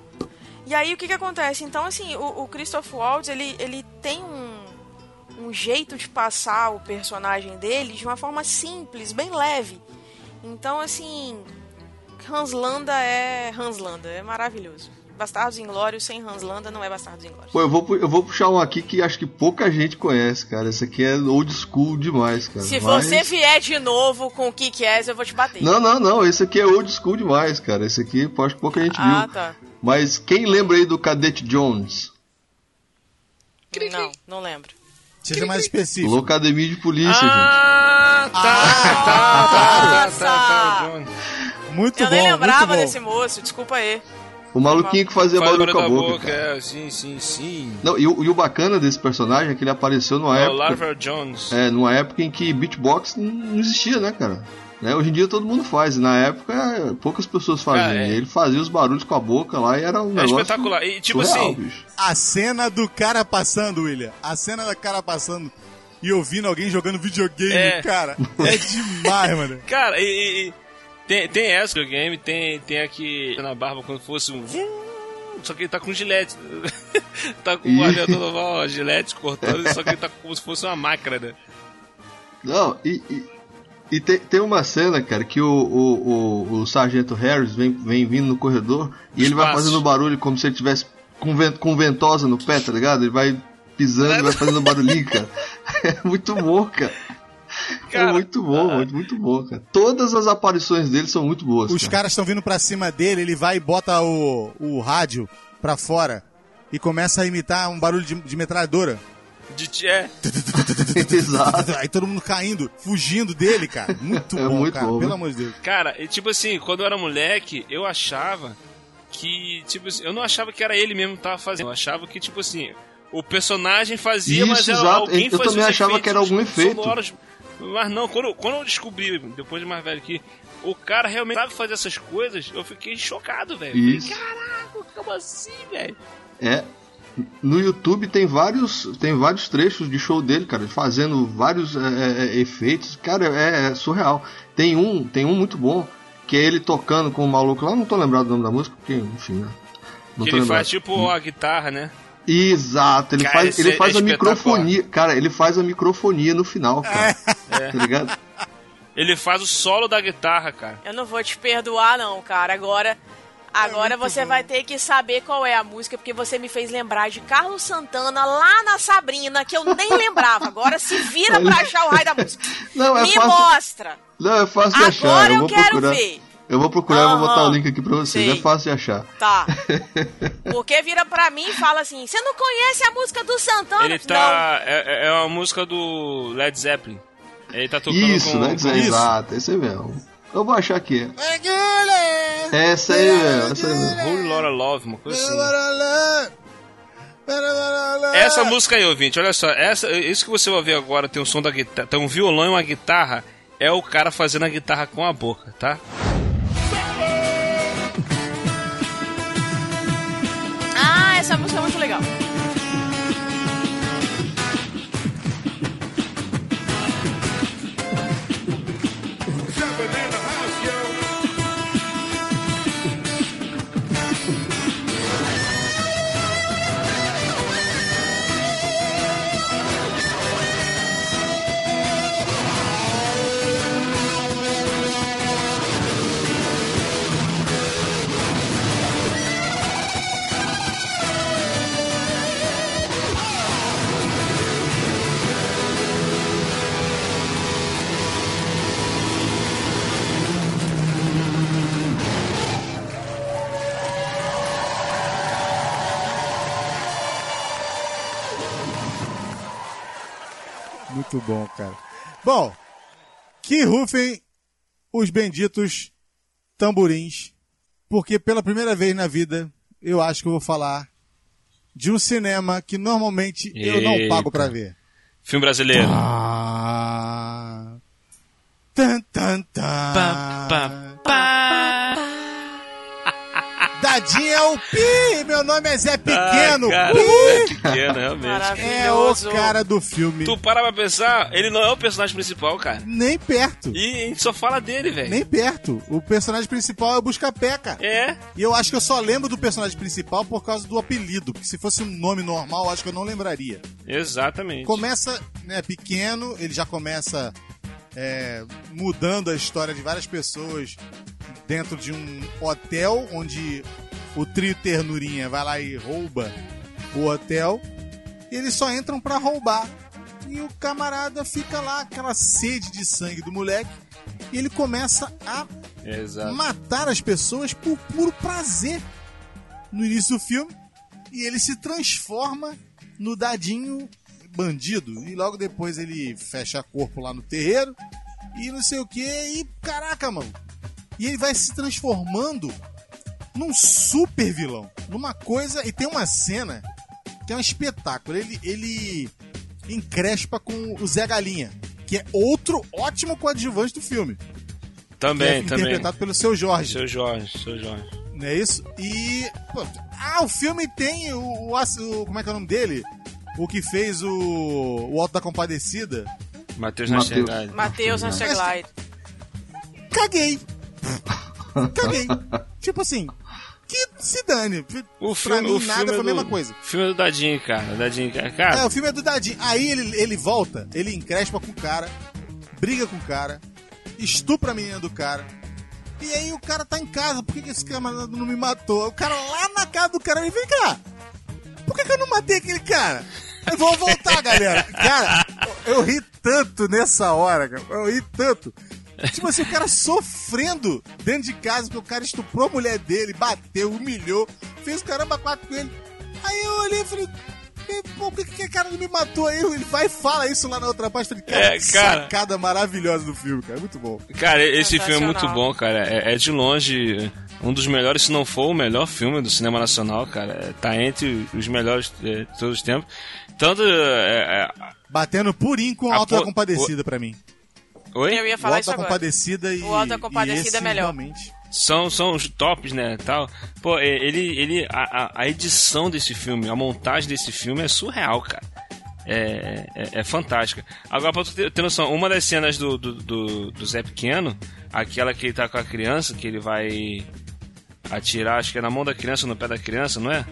E aí o que que acontece? Então, assim, o, o Christoph Waltz, ele, ele tem um, um jeito de passar o personagem dele de uma forma simples, bem leve. Então, assim, Hans Landa é Hans Landa, é maravilhoso. Bastardos Inglórios sem Hans Landa não é Bastardos Inglórios. Pô, eu vou, eu vou puxar um aqui que acho que pouca gente conhece, cara. Esse aqui é old school demais, cara. Se Mas- você vier de novo com o que é, eu vou te bater. Não, não, não. Esse aqui é old school demais, cara. Esse aqui acho que pouca gente ah, viu. tá. Mas quem lembra aí do Cadete Jones? Não, não lembro. Seja mais específico. Locademia de Polícia, gente. Ah, tá, tá, tá, tá, tá, tá, John. Muito eu bom, nem muito lembrava desse moço, desculpa aí. O maluquinho que fazia Faz barulho com a boca. boca, cara. é, sim, sim, sim. Não, e, o, e o bacana desse personagem é que ele apareceu numa É o época. Larver Jones. É, numa época em que beatbox não- existia, né, cara? Né, Hoje em dia todo mundo faz, e na época poucas pessoas faziam. Ah, é. Ele fazia os barulhos com a boca lá e era um É negócio. espetacular. E tipo surreal, assim, bicho. A cena do cara passando, William. A cena do cara passando e ouvindo alguém jogando videogame, É. cara. É demais, mano. cara, e- e tem, tem essa do game, tem, tem aqui na barba como se fosse um. Só que ele tá com gilete. tá com Ih. aviador normal, gilete cortando, só que ele tá como se fosse uma máquina, né? Não, e, e, e tem, tem uma cena, cara, que o, o, o, o Sargento Harris vem, vem vindo no corredor e ele vai fazendo barulho como se ele tivesse com, ven- com ventosa no pé, tá ligado? Ele vai pisando e vai fazendo barulhinho, cara. É muito bom, cara. Cara, é muito bom, muito, muito bom, cara. Todas as aparições dele são muito boas. Os cara. caras estão vindo pra cima dele, ele vai e bota o, o rádio pra fora e começa a imitar um barulho de, de metralhadora. De, é, Exato. Aí todo mundo caindo, fugindo dele, cara. Muito É bom, muito cara. bom, Pelo amor de Deus. Cara, e tipo assim, quando eu era moleque, eu achava que, tipo assim, eu não achava que era ele mesmo que tava fazendo. Eu achava que, tipo assim, o personagem fazia, mas Isso, era exato. alguém Eu fazia também achava efeitos que era algum efeito. sonoros. Mas não, quando, quando eu descobri, depois de mais velho que o cara realmente sabe fazer essas coisas, eu fiquei chocado, velho. Caraca, como assim, velho? É. No YouTube tem vários, tem vários trechos de show dele, cara, fazendo vários é, é, é, efeitos. Cara, é, é surreal. Tem um, tem um muito bom, que é ele tocando com o maluco lá, não tô lembrado do nome da música, porque, enfim, né? Não Que tô ele lembrado. faz tipo a guitarra, né? Exato, ele Cara, faz, ele é faz a espetacular. microfonia. Cara, ele faz a microfonia no final, cara. É. Tá ligado? Ele faz o solo da guitarra, cara. Eu não vou te perdoar, não, cara. Agora, Agora você vai ter que saber qual é a música, porque você me fez lembrar de Carlos Santana lá na Sabrina, que eu nem lembrava. Agora se vira pra achar o raio da música. Não, é me fácil- mostra. Não, é fácil Agora achar. Eu eu vou quero procurar. ver. Eu vou procurar e vou botar o link aqui pra vocês. Sei. É fácil de achar. Tá. Porque vira pra mim e fala assim: você não conhece a música do Santana? Ele tá. É, é uma música do Led Zeppelin. Ele tá tocando Isso, com. né? com- Exato, esse aí mesmo. Eu vou achar aqui. Essa aí mesmo, essa aí mesmo. Whole Lotta Love, uma coisa assim. Essa música aí, ouvinte, olha só, essa, isso que você vai ver agora tem um som da guitarra, tem um violão e uma guitarra, é o cara fazendo a guitarra com a boca, tá? Ah, essa música é muito legal. Bom, cara. Bom, que rufem os benditos tamborins, porque pela primeira vez na vida eu acho que eu vou falar de um cinema que normalmente eu não Eita. pago pra ver. Filme brasileiro. Ah. Tan, tan, tan. Pá, pá, pá. É o Pi! Meu nome é Zé Pequeno! Ah, cara, Pi! é pequeno, realmente. É o cara do filme. Tu para pra pensar, ele não é o personagem principal, cara. Nem perto. E a gente só fala dele, velho. Nem perto. O personagem principal é o Busca-Pé, cara. É, E eu acho que eu só lembro do personagem principal por causa do apelido. Porque se fosse um nome normal, eu acho que eu não lembraria. exatamente. Começa né, pequeno, ele já começa é, mudando a história de várias pessoas dentro de um hotel onde o trio Ternurinha vai lá e rouba o hotel. E eles só entram pra roubar. E o camarada fica lá, aquela sede de sangue do moleque. E ele começa a Exato. matar as pessoas por puro prazer no início do filme. E ele se transforma no dadinho bandido. E logo depois ele fecha corpo lá no terreiro. E não sei o que. E caraca, mano. E ele vai se transformando num super vilão. Numa coisa. E tem uma cena que é um espetáculo. Ele, ele encrespa com o Zé Galinha. Que é outro ótimo coadjuvante do filme. que é Também, também. interpretado pelo seu Jorge. Seu Jorge, seu Jorge. Não é isso? E. pô, ah, o filme tem o, o, o- Como é que é o nome dele? O que fez o. O Alto da Compadecida. Matheus Matheus. Nastergaard. Matheus Nasterglide. Caguei! Caguei! tipo assim. Que se dane. O pra filme, mim, o nada filme foi é a mesma do, coisa. O filme é do Dadinho, cara. Dadinho, cara. É, o filme é do Dadinho. Aí ele, ele volta, ele encrespa com o cara, briga com o cara, estupra a menina do cara. E aí o cara tá em casa, por que, que esse camarada não me matou? O cara lá na casa do cara me vem cá. Por que, que eu não matei aquele cara? Eu vou voltar, galera. Cara, eu, eu ri tanto nessa hora, cara. Eu ri tanto. Tipo assim, o cara sofrendo dentro de casa porque o cara estuprou a mulher dele, bateu, humilhou, fez o caramba quatro com ele. Aí eu olhei e falei, "E, pô, por que, que o cara não me matou aí? Ele vai e fala isso lá na outra parte. Falei, cara, É, que cara. sacada maravilhosa do filme, cara. Muito bom. cara, esse filme é muito bom, cara. É, é de longe um dos melhores, se não for o melhor filme do cinema nacional, cara. É, Tá entre os melhores é, de todos os tempos. Tanto. é, é, Batendo purinho com A po- Compadecida pra mim. Oi? Eu ia O falar Alto isso agora. Compadecida e. O Alto da e Compadecida é melhor. Realmente. são, são os tops, né, tal. Pô, é, ele, ele, a, a- a edição desse filme, a montagem desse filme é surreal, cara. É, é, é fantástica. Agora, pra tu ter, ter noção, uma das cenas do, do, do, do Zé Pequeno, aquela que ele tá com a criança, que ele vai atirar, acho que é na mão da criança, no pé da criança, não é?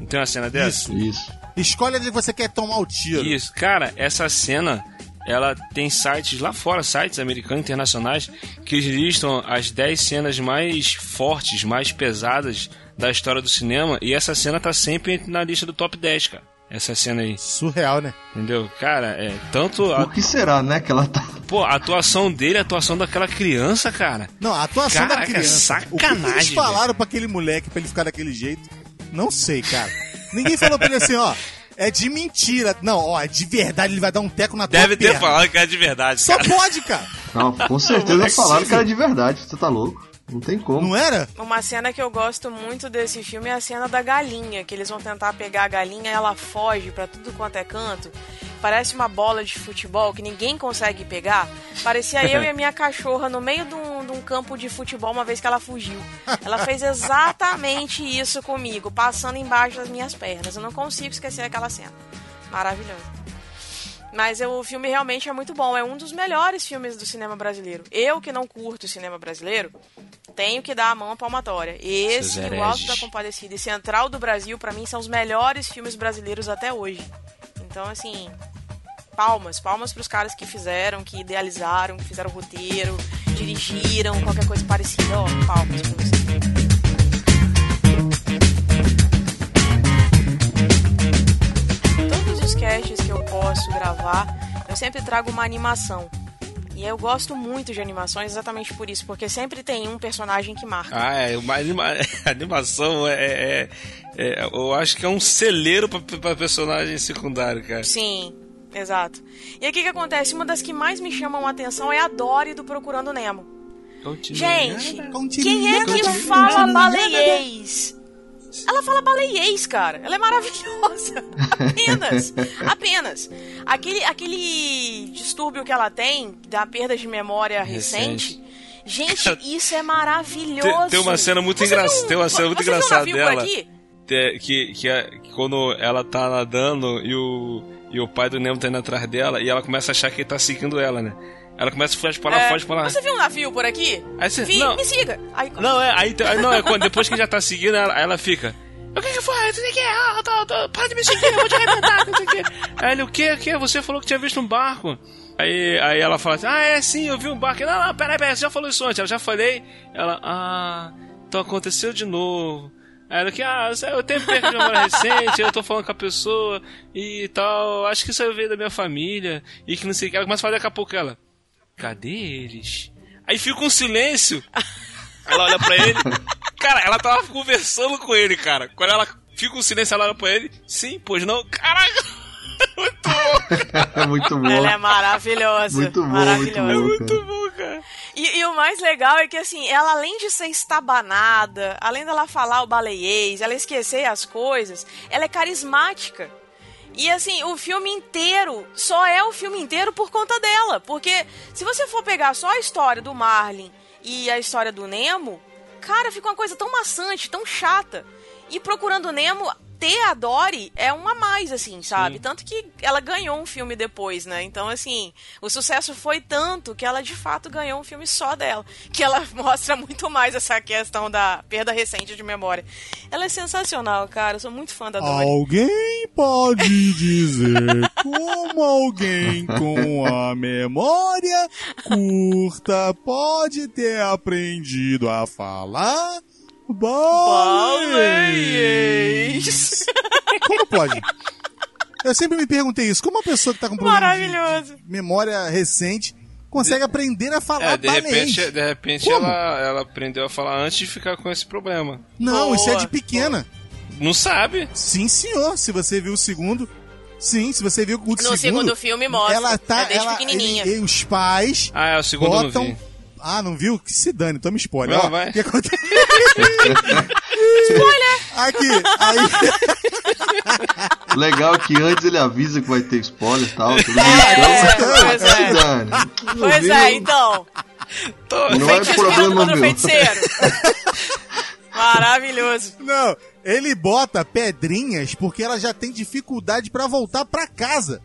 Não tem uma cena dessa? Isso. Isso. Escolhe onde você quer tomar o tiro. Isso, cara, essa cena ela tem sites lá fora, sites americanos, internacionais, que listam as 10 cenas mais fortes, mais pesadas da história do cinema, e essa cena tá sempre na lista do top 10, cara. Essa cena aí, Surreal, né? entendeu? Cara, é tanto a, Por que será, né, que ela tá... pô, a atuação dele, a atuação daquela criança, cara. Não, a atuação da Caraca, criança. O que que sacanagem, eles falaram pra aquele moleque pra ele ficar daquele jeito? Não sei, cara. Ninguém falou pra ele assim, ó. É de mentira. Não, ó, é de verdade, ele vai dar um teco na tua Deve ter perna. falado que é de verdade, Só cara. pode, cara. Não, com certeza falaram que era de verdade, você tá louco. Não tem como. Não era? Uma cena que eu gosto muito desse filme é a cena da galinha, que eles vão tentar pegar a galinha e ela foge pra tudo quanto é canto. Parece uma bola de futebol que ninguém consegue pegar. Parecia eu e a minha cachorra no meio de um, de um campo de futebol uma vez que ela fugiu. Ela fez exatamente isso comigo, passando embaixo das minhas pernas. Eu não consigo esquecer aquela cena. Maravilhoso. Mas o filme realmente é muito bom. É um dos melhores filmes do cinema brasileiro. Eu que não curto o cinema brasileiro, tenho que dar a mão à palmatória. Esse, O Alto da Compadecida e Central do Brasil, pra mim, são os melhores filmes brasileiros até hoje. Então, assim, palmas. Palmas pros caras que fizeram, que idealizaram, que fizeram roteiro, dirigiram, qualquer coisa parecida. Ó, palmas pra vocês. Todos os casts que eu posso gravar, eu sempre trago uma animação. E eu gosto muito de animações exatamente por isso, porque sempre tem um personagem que marca. Ah, é, uma anima- animação é, é- é- Eu acho que é um celeiro pra, pra personagem secundário, cara. Sim, exato. E aí o que, que acontece? Uma das que mais me chamam a atenção é a Dory do Procurando Nemo. Gente, quem é que fala baleiês? Ela fala baleiês, cara. Ela é maravilhosa. Apenas. Apenas. Aquele, aquele distúrbio que ela tem, da perda de memória recente. Gente, isso é maravilhoso. Tem, tem uma cena muito engraçada. Tem uma cena muito um engraçada navio por dela. aqui? Que, que, que, é- que quando ela tá nadando e o, e o pai do Nemo tá indo atrás dela e ela começa a achar que ele tá seguindo ela, né? Ela começa a fugir pra lá, É, foge pra lá. Você viu um navio por aqui? Aí você- Vi, não. me siga. Aí, Não, é, aí, não, é quando, depois que já tá seguindo, ela, ela fica. O que que foi? Não sei o que, ah, tô, tô, para de me seguir, eu vou te arrebentar, não sei o que. Aí ele, o que, o que? Você falou que tinha visto um barco. Aí, aí ela fala assim, ah, é sim, eu vi um barco. Não, não, peraí, peraí, você já falou isso antes. Eu já falei. Ela, ah, então aconteceu de novo. Ela que, ah, eu tenho perda de memória recente, eu tô falando com a pessoa e tal, acho que isso aí veio da minha família, e que não sei o que. Ela começa a falar daqui a pouco ela, cadê eles? Aí fica um silêncio. Ela olha pra ele. Cara, ela tava conversando com ele, cara. Quando ela fica um silêncio, ela olha pra ele. Sim, pois não. Caraca! Muito bom, É muito bom. Ela é maravilhosa. Muito bom, maravilhosa. muito bom. muito bom, cara. E, e o mais legal é que, assim, ela além de ser estabanada, além dela falar o baleiês, ela esquecer as coisas, ela é carismática. E, assim, o filme inteiro só é o filme inteiro por conta dela. Porque se você for pegar só a história do Marlin e a história do Nemo, cara, fica uma coisa tão maçante, tão chata. E Procurando Nemo, ter a Dory é um a mais, assim, sabe? Tanto que ela ganhou um filme depois, né? Então, assim, o sucesso foi tanto que ela de fato ganhou um filme só dela. Que ela mostra muito mais essa questão da perda recente de memória. Ela é sensacional, cara. Eu sou muito fã da Dory. Alguém pode dizer como alguém com a memória curta pode ter aprendido a falar baleiês? Como pode? Eu sempre me perguntei isso. Como uma pessoa que tá com problema de- Maravilhoso. de memória recente consegue aprender a falar É, de baleiês? repente, de repente Como? ela, ela aprendeu a falar antes de ficar com esse problema. Não, isso é Boa, de pequena. Não sabe? Sim, senhor. Se você viu o segundo. Sim, se você viu o segundo. No segundo filme mostra. Ela tá. É desde ela, pequenininha. e- e os pais Ah, é o segundo eu não botam. Ah, não viu? Que se dane, toma spoiler. Não, Ó, vai. O que acontece? spoiler! Aqui, aí. Legal é que antes ele avisa que vai ter spoiler e tal. Mundo É, então, pois é. dane. Não Pois viu? é, então. Não é problema contra o meu. feiticeiro. Maravilhoso. Não, ele bota pedrinhas porque ela já tem dificuldade pra voltar pra casa.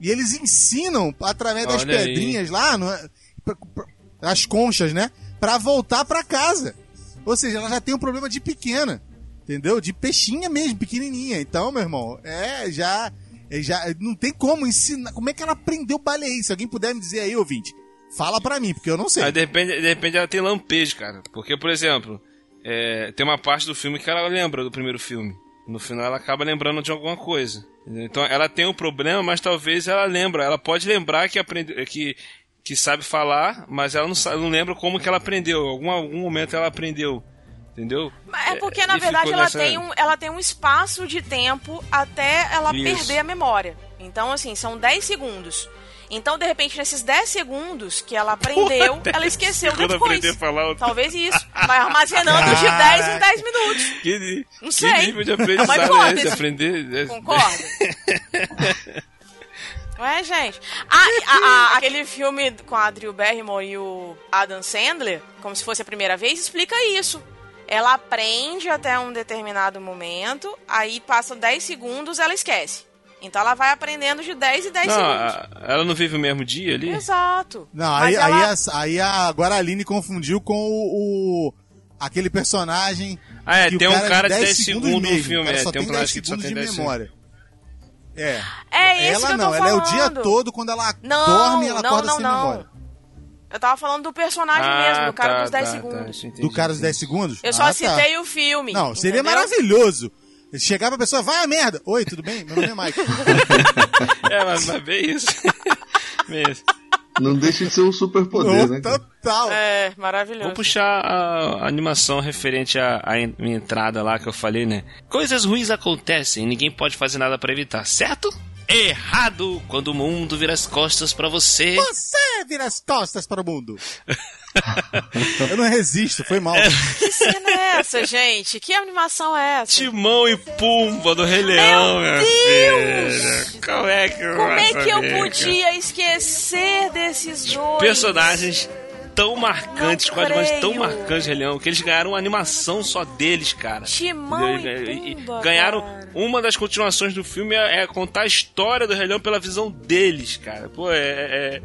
E eles ensinam, através das Olha aí. pedrinhas lá, não é? Pra- pra- as conchas, né? Pra voltar pra casa. Ou seja, ela já tem um problema de pequena. Entendeu? De peixinha mesmo, pequenininha. Então, meu irmão, é já. é, já, não tem como ensinar. Como é que ela aprendeu baleia? Se alguém puder me dizer aí, ouvinte, fala pra mim, porque eu não sei. Aí de repente, ela tem lampejo, cara. Porque, por exemplo, é, tem uma parte do filme que ela lembra do primeiro filme. No final ela acaba lembrando de alguma coisa. Então ela tem um problema, mas talvez ela lembra. Ela pode lembrar que aprendeu, que, que sabe falar, mas ela não, sabe, não lembra como que ela aprendeu. Em algum, algum momento ela aprendeu. Entendeu? É porque, na e verdade, ela, nessa- tem um, ela tem um espaço de tempo até ela Isso. perder a memória. Então, assim, são 10 segundos. Então, de repente, nesses 10 segundos que ela aprendeu, ela esqueceu depois. falar Talvez isso. Vai armazenando de 10 em 10 minutos. Que, Não que sei. nível de É aprendizado é hipótese. esse? Aprender. é- Concorda? Ué, gente. Ah, e a- a- aquele filme com a Drew Barrymore e o Adam Sandler, como se fosse a primeira vez, explica isso. Ela aprende até um determinado momento, aí passam 10 segundos, ela esquece. Então ela vai aprendendo de 10 em 10 Não, segundos. ela não vive o mesmo dia ali? Exato. Não, aí, ela- aí, a, aí a, agora a Aline confundiu com o, o- aquele personagem. Ah, é, que o tem um é cara de 10 segundos segundos no filme, cara é, só tem um tem personagem 10 que só segundos tem de 10 memória. É. É esse ela que eu tô não, ela é o dia falando. todo quando ela Não, dorme ela não, acorda não, sem não. memória. Eu tava falando do personagem Ah, mesmo, do cara tá, dos 10 tá, segundos. tá, entendi, Do cara dos entendi. 10 segundos? Eu só Ah, tá. citei o filme. Não, seria entendeu? maravilhoso. Chegar pra pessoa, vai a merda. Oi, tudo bem? Meu nome é Mike. É, mas, mas bem isso. Bem isso. Não deixa de ser um superpoder, né? cara? Total. É, maravilhoso. Vou puxar a, animação referente à, à minha entrada lá que eu falei, né? Coisas ruins acontecem, ninguém pode fazer nada pra evitar, certo? Errado! Quando o mundo vira as costas pra você. Você vira as costas para o mundo. Eu não resisto, foi mal. Que cena é essa, gente? Que animação é essa? Timão e Pumba do Rei Leão, minha Deus! filha. Como é que eu Como é que eu podia esquecer desses dois? Personagens tão marcantes, Não quadrinhos tão marcantes, Rei Leão, que eles ganharam uma animação só deles, cara. Timão e Pumba, Ganharam. cara. Uma das continuações do filme é, é contar a história do Rei Leão pela visão deles, cara. Pô, é. é-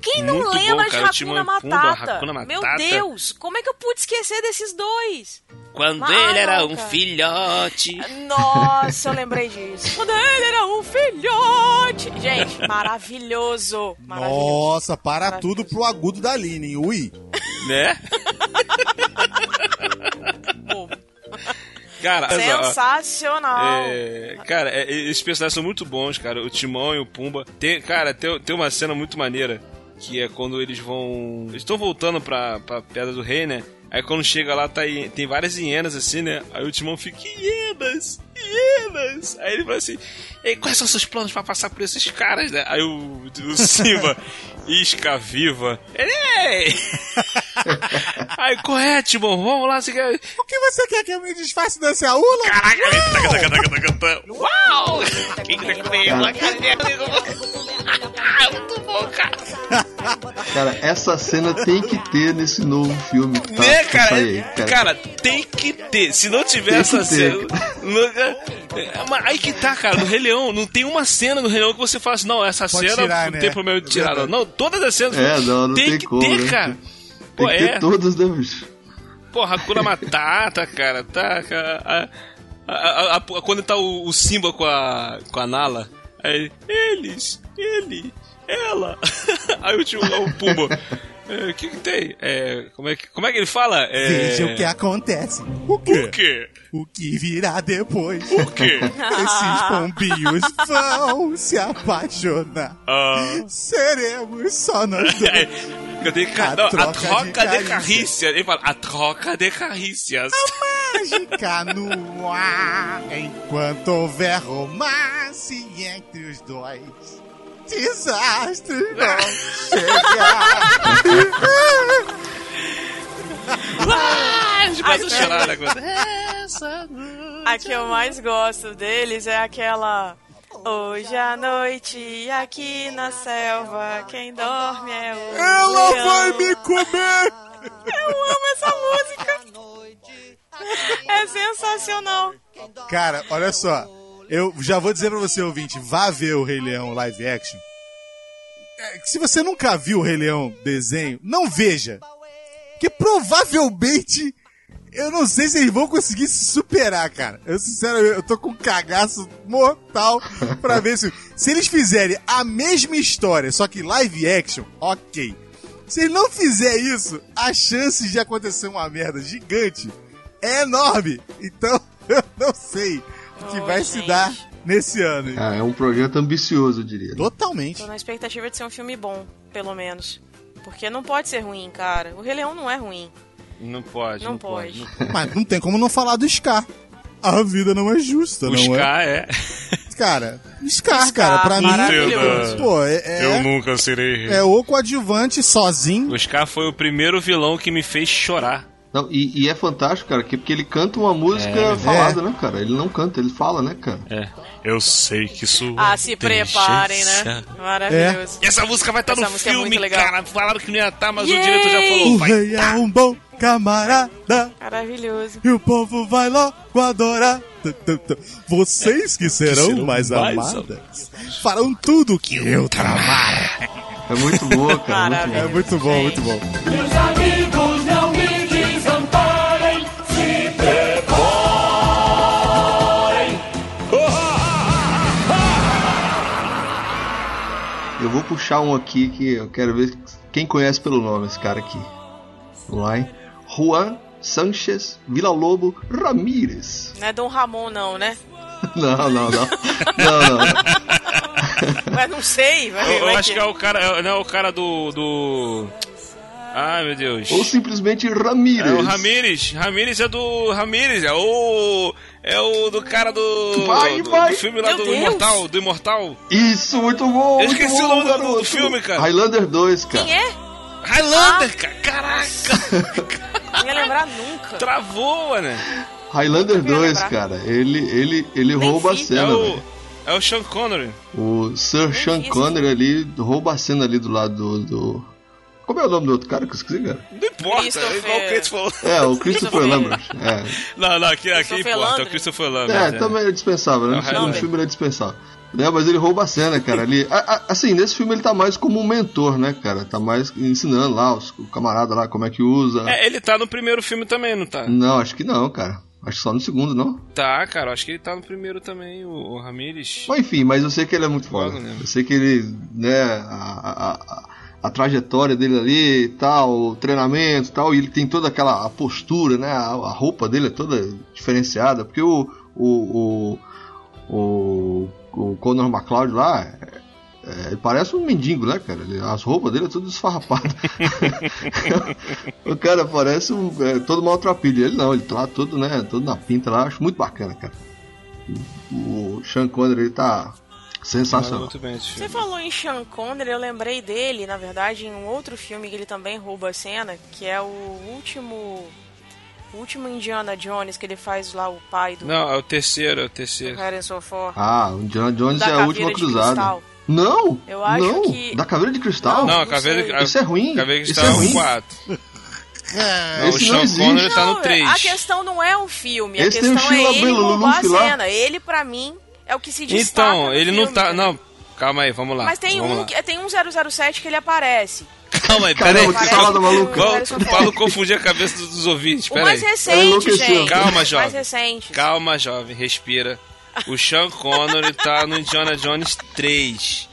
Quem não Muito lembra bom, de cara, Timão Hakuna Pumba, Matata? Hakuna Meu Matata. Deus, como é que eu pude esquecer desses dois? Quando ele era um filhote. Nossa, eu lembrei disso. Quando ele era um filhote. Gente, maravilhoso. Maravilhoso. Nossa, para Maravilhoso. tudo pro agudo da Aline, hein? Ui. Né? Cara, Sensacional. É, cara, é, esses personagens são muito bons, cara. O Timão e o Pumba. Tem, cara, tem, tem uma cena muito maneira. Que é quando eles vão. Eles estão voltando pra, pra Pedra do Rei, né? Aí quando chega lá, tá, tem várias hienas assim, né? Aí o Timão fica, hienas! Hienas! Aí ele fala assim: Ei, quais são seus planos pra passar por esses caras, né? Aí o, o Simba, isca viva. Ele, Ei! Aí, correto, Timão, vamos lá, você quer. O que você quer que eu me disfarce dessa ula? Caraca, ele taca, taca, taca, taca. Uau! Quem uma carne Muito bom, cara. Cara, essa cena tem que ter nesse novo filme tá Né, que cara? sai aí, cara. Cara, tem que ter. Se não tiver Tem essa ter. cena. não- aí que tá, cara. No Rei Leão, não tem uma cena no Rei Leão que você fala assim: não, essa Pode cena tirar, não né? tem problema de tirar. Não, não todas as cenas É, não, não tem que como, ter, né? cara. Tem Pô, que ter é. todas, né, bicho? Porra, Hakuna Matata, cara, tá. cara, a- a- a- a- quando tá o, o Simba com a, com a Nala, aí, eles, ele, ela. Aí o tio, o Pumba. "É, O que que tem? É, como, é que, como é que ele fala? É, Veja o que acontece. O quê? O quê? O que virá depois? O quê? Esses pombinhos vão se apaixonar. Ah, Seremos só nós dois. é, eu tenho que, A não, a troca troca, de de, carícia. carícia. Ele fala, a troca de carícias. Mágica no ar. Enquanto houver romance entre os dois. Desastres vão chegar. Ah, a que eu mais gosto deles é aquela. Hoje à noite, aqui na selva, quem dorme é o. Ela leão. vai me comer! Eu amo essa música! É sensacional! Cara, olha só. Eu já vou dizer pra você, ouvinte, vá ver o Rei Leão live action. É, Se você nunca viu o Rei Leão desenho, não veja. Porque provavelmente Eu não sei se eles vão conseguir se superar, cara. Eu, sinceramente, eu tô com um cagaço mortal pra ver se. Se eles fizerem a mesma história, só que live action, ok. Se ele não fizer isso, a chance de acontecer uma merda gigante é enorme. Então, eu não sei o que Oh, vai se gente. dar nesse ano. hein? Ah, é um projeto ambicioso, eu diria. Totalmente. Tô na expectativa de ser um filme bom, pelo menos. Porque não pode ser ruim, cara. O Rei Leão não é ruim. Não pode. Não Não, pode. pode. Mas não tem como não falar do Scar. A vida não é justa, O não é? Scar é. Cara, Scar, Scar, cara, pra mim. Pô, é, é, Eu nunca serei rei. é o coadjuvante sozinho. O Scar foi o primeiro vilão que me fez chorar. Não, e, e é fantástico, cara, que, porque ele canta uma música É, falada, né, cara? Ele não canta, ele fala, né, cara? É. Eu sei que isso. Ah, se preparem, né? Maravilhoso. E essa música vai estar Essa no música é filme, muito legal. cara. Falaram que não ia estar, mas Yay! o diretor já falou. O Vai. rei é um bom camarada Maravilhoso. e o povo vai logo adorar. Vocês que serão, serão mais, mais amadas farão tudo que eu trabalho. É muito boa, cara. muito É boa. muito bom, muito bom. Eu vou puxar um aqui que eu quero ver quem conhece pelo nome esse cara aqui. Vamos lá, hein? Juan Sanchez Villa-Lobo Ramírez. Não é Dom Ramon, não, né? Não, não, não. Não, não. Mas não sei. Vai, Eu, eu acho que é o cara. é- Não é o cara do. do... Ai, meu Deus. Ou simplesmente Ramírez. É o Ramírez. Ramírez é do. Ramírez, é o. É o do cara do. Vai, do, vai. do filme lá Meu do Deus. Imortal. Do Imortal. Isso, muito bom. Eu muito esqueci bom, o nome do- garoto. do filme, cara. Highlander 2, cara. Quem é? Highlander, cara. Caraca. Não ia lembrar nunca. Travou, né? Highlander Eu queria 2, lembrar. cara. Ele, ele, ele Nem rouba a vi. É cena, o. É o Sean Connery. O Sir Sean vi Connery ali rouba a cena ali do lado do, do... Como é o nome do outro cara que eu esqueci, cara? Não importa, é igual o Chris falou. É, o Christopher. Lambert. É, Não, não, aqui, aqui importa, é o. Christopher Lambert. é, é. também é dispensável, né? No filme ele é dispensável. Né, mas ele rouba a cena, cara, ali. A- a- assim, nesse filme ele tá mais como um mentor, né, cara? Tá mais ensinando lá, os, o camarada lá, como é que usa. É, ele tá no primeiro filme também, não tá? Não, acho que não, cara. Acho que só no segundo, não? Tá, cara, acho que ele tá no primeiro também, o, o Ramírez. Mas enfim, mas eu sei que ele é muito foda. Eu sei que ele, né, a, a, a, a trajetória dele ali e tal, o treinamento e tal, e ele tem toda aquela postura, né, a, a roupa dele é toda diferenciada, porque o, o, o, o, o Conor McLeod lá, é, é, ele parece um mendigo, né, cara? As roupas dele é tudo esfarrapadas. o cara parece um, é, todo maltrapilho. Ele não, ele tá lá todo, né, todo na pinta lá, acho muito bacana, cara. O Sean Connery ele tá sensacional. muito bem esse Você falou em Sean Connery, eu lembrei dele, na verdade, em um outro filme que ele também rouba a cena, que é o último. O último Indiana Jones, que ele faz lá o pai do Não, é o terceiro, é o terceiro. Harrison Ford. Ah, o John Jones Da é a última de cruzada. Cristal. Não! Eu acho não, que- Da caveira de cristal? Não, a não caveira. a- Isso é ruim. Caveira Isso está é no ruim. 4. Não, o não Sean. Connery tá no Não, 3. A questão não é o filme, a Esse questão é ele roubar a cena. Ele, pra mim, é o que se destaca Então, no ele não filme, tá. entendeu? Não, calma aí, vamos lá. Mas tem um, lá. que- tem um 007 que ele aparece. Calma aí, peraí. Caramba, salada maluca. Vamos, para não confundir a cabeça dos, dos ouvintes, O peraí. mais Ela recente, gente. Calma, O jovem. mais recente. Calma, jovem, respira. O Sean Connery tá no Indiana Jones 3.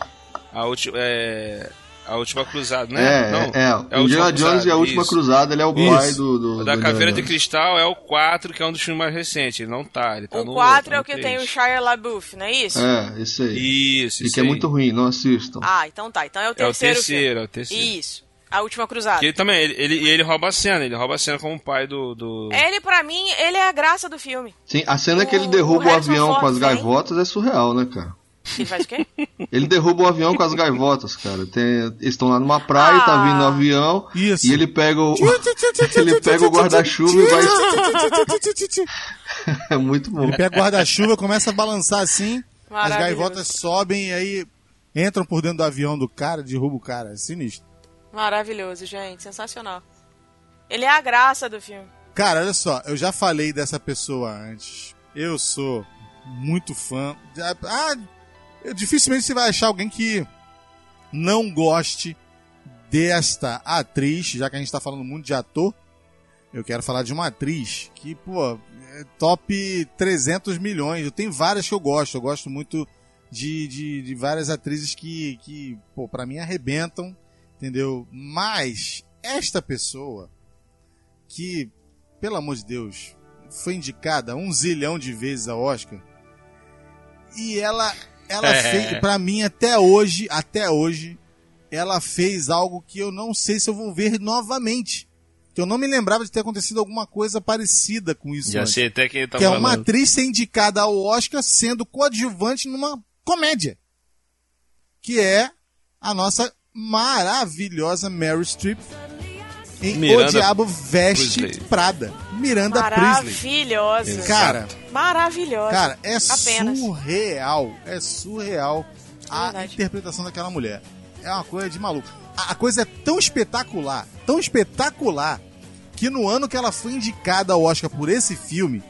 A última. É. A última cruzada, né? É, Não, é, é. a o Indiana Jones cruzada, é a última isso. cruzada, ele é o Isso. pai do. do O da do Caveira de. Cristal é o 4, que é um dos filmes mais recentes. Ele não tá, ele tá no O 4 outro, é o que três. tem o Shia LaBeouf, não é isso? É, isso aí. Isso, E isso que é aí. muito ruim, não assistam. Ah, então tá. Então é o É o terceiro terceiro, filme. é o terceiro. Isso. A última cruzada. Que ele também, ele, ele, ele rouba a cena, ele rouba a cena como pai do. do... Ele, pra mim, ele é a graça do filme. Sim, a cena que ele O- derruba o o, avião Ford com as gaivotas é surreal, né, cara? Ele faz o quê? Ele derruba o avião com as gaivotas, cara. Tem- eles estão lá numa praia, tá Ah. vindo o avião. Isso. E ele pega o. ele pega o guarda-chuva e vai. é muito bom. Ele pega o guarda-chuva, começa a balançar assim, as gaivotas sobem e aí entram por dentro do avião do cara, derruba o cara. É sinistro. Maravilhoso, gente. Sensacional. Ele é a graça do filme. Cara, olha só, eu já falei dessa pessoa antes. Eu sou muito fã. Ah, dificilmente você vai achar alguém que não goste desta atriz, já que a gente tá falando muito de ator. Eu quero falar de uma atriz que, pô, é top 300 milhões. Eu tenho várias que eu gosto. Eu gosto muito de, de, de várias atrizes que, que pô, pra mim arrebentam, entendeu? Mas esta pessoa que, pelo amor de Deus, foi indicada um zilhão de vezes a Oscar e ela, ela É. fez, pra mim até hoje, até hoje, ela fez algo que eu não sei se eu vou ver novamente. Que eu não me lembrava de ter acontecido alguma coisa parecida com isso. Já antes. sei até quem tá que é falando. uma atriz ser indicada ao Oscar sendo coadjuvante numa comédia. Que é a nossa maravilhosa Meryl Streep em Miranda O Diabo Veste. Prada. Miranda Priestley. Maravilhosa. Cara, Maravilhosa. cara, é Apenas. surreal. É surreal a Verdade. interpretação daquela mulher. É uma coisa de maluco. A, a coisa é tão espetacular, tão espetacular, que no ano que ela foi indicada ao Oscar por esse filme,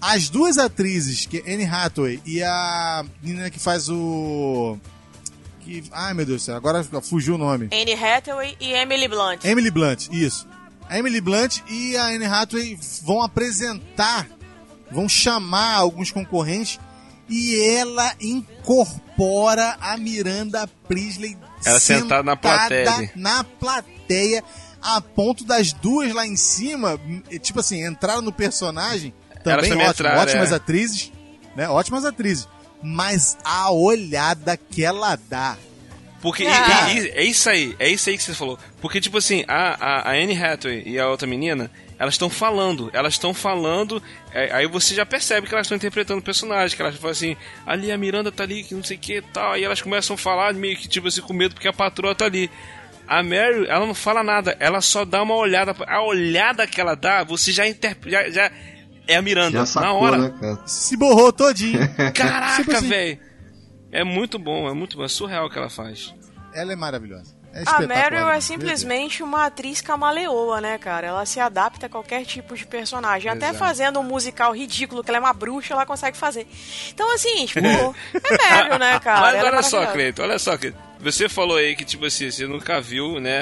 as duas atrizes, que é Anne Hathaway e a menina que faz o. Que, ai meu Deus do céu, agora fugiu o nome. Anne Hathaway e Emily Blunt. Emily Blunt, isso. A Emily Blunt e a Anne Hathaway vão apresentar, vão chamar alguns concorrentes e ela incorpora a Miranda Priestley Ela sentada na plateia. na plateia, a ponto das duas lá em cima, tipo assim, entraram no personagem, também, também ótimo, entraram, ótimas é. atrizes, né? Ótimas atrizes. Mas a olhada que ela dá. Porque Ah. e- e- é isso aí, é isso aí que você falou. Porque, tipo assim, a, a, a Anne Hathaway e a outra menina, elas estão falando, elas estão falando, é, aí você já percebe que elas estão interpretando o personagem, que elas falam assim, ali a Miranda tá ali, que não sei o que e tal, aí elas começam a falar meio que, tipo assim, com medo porque a patroa tá ali. A Mary, ela não fala nada, ela só dá uma olhada. A olhada que ela dá, você já interpreta. Já, já é a Miranda, Já na sacou, hora. né, cara? Se borrou todinho. Caraca, Tipo assim. velho. É muito bom, é muito bom, é surreal o que ela faz. Ela é maravilhosa. É A Meryl é simplesmente uma atriz camaleoa, né, cara? Ela se adapta a qualquer tipo de personagem. Até Exato. fazendo um musical ridículo, que ela é uma bruxa, ela consegue fazer. Então, assim, tipo, é Meryl, né, cara? Mas Ela é olha só, maravilhosa. Cleito, olha só, Cleito. Você falou aí que, tipo assim, você nunca viu, né?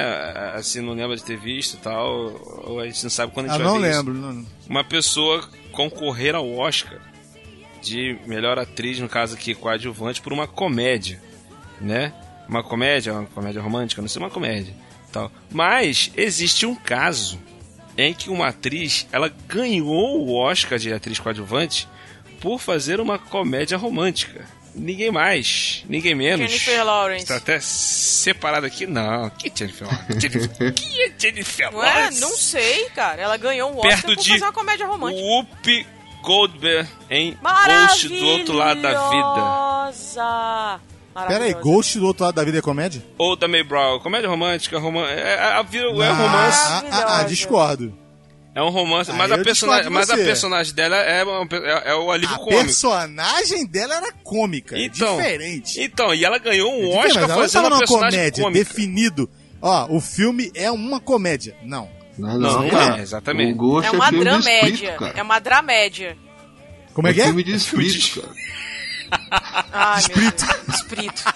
Assim, não lembra de ter visto e tal. Ou a gente não sabe quando a Ah, gente não vai ver lembro. Não, não. isso. Uma pessoa concorrer ao Oscar de melhor atriz, no caso aqui, coadjuvante, por uma comédia, né? Uma comédia, uma comédia romântica, não sei, uma comédia. Tal. Mas existe um caso em que uma atriz, ela ganhou o Oscar de atriz coadjuvante por fazer uma comédia romântica. Ninguém mais, ninguém menos. Jennifer Lawrence. Está até separado aqui. Não, que Jennifer Lawrence? Jennifer- que é Jennifer Ué, Lawrence? não sei, cara. Ela ganhou um Oscar Perto por de fazer uma comédia romântica. Whoopi Goldberg em Ghost do Outro Lado da Vida. Maravilhosa. Pera aí. Ghost do outro lado da vida é comédia? Ou da May Brown. Comédia romântica, roman... é, é, a vida- é Ah, romance. Ah, ah, ah, discordo. É um romance, Aí mas, a mas a personagem dela é, uma- é, é o alívio A cômico. personagem dela era cômica. é Então, diferente. Então, e ela ganhou um É Oscar mas ela não fazendo uma personagem comédia, cômica. definido. Ó, o filme é uma comédia. Não. Não, Não, não, é, é. exatamente. O Ghost É é, uma espírito, dramédia. É uma dramédia. Como é que é? filme de espírito, cara. Ai, Espírito. meu Deus. Espírito.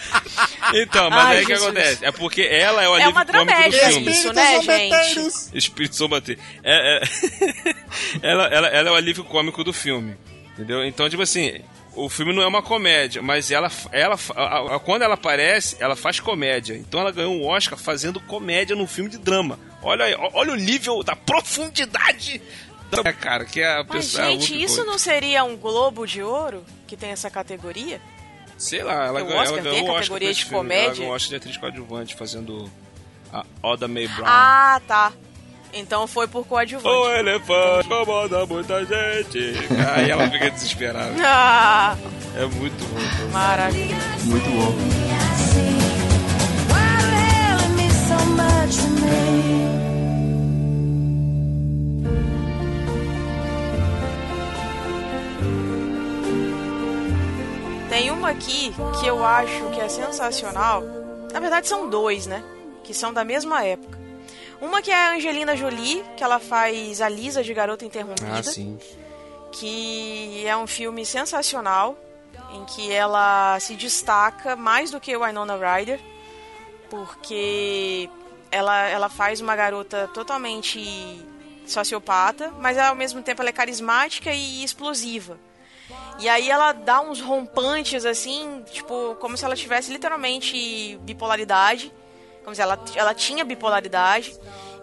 Então, mas Ai, aí o que acontece? É porque ela é o É alívio uma cômico do dramédia filme. isso, né, gente? zombeteiros. Espírito Sombate. É, é... ela, ela, ela é o alívio cômico do filme. Entendeu? Então, tipo assim, o filme não é uma comédia, mas ela, ela a- a- quando ela aparece, ela faz comédia. Então ela ganhou um Oscar fazendo comédia num filme de drama. Olha aí, olha o nível da profundidade da cara, que é a Mas, pessoa. a gente, isso não seria um Globo de Ouro que tem essa categoria? Sei lá, ela, ganhou- Oscar ela ganhou Oscar categoria de filme. comédia? Ela ganhou o Oscar de atriz coadjuvante fazendo a Oda May Brown. Ah, tá. Então foi por coadjuvante. O elefante incomoda muita gente. Aí ela fica desesperada. Ah, É muito bom. maravilha. Muito bom. Tem uma aqui que eu acho que é sensacional. Na verdade, são dois, né? Que são da mesma época. Uma que é a Angelina Jolie, que ela faz a Lisa de Garota Interrompida. Ah, sim. que é um filme sensacional em que ela se destaca mais do que o Winona Ryder porque ela, ela faz uma garota totalmente sociopata, mas ao mesmo tempo ela é carismática e explosiva. E aí ela dá uns rompantes assim, tipo, como se ela tivesse literalmente bipolaridade, como se ela, ela tinha bipolaridade.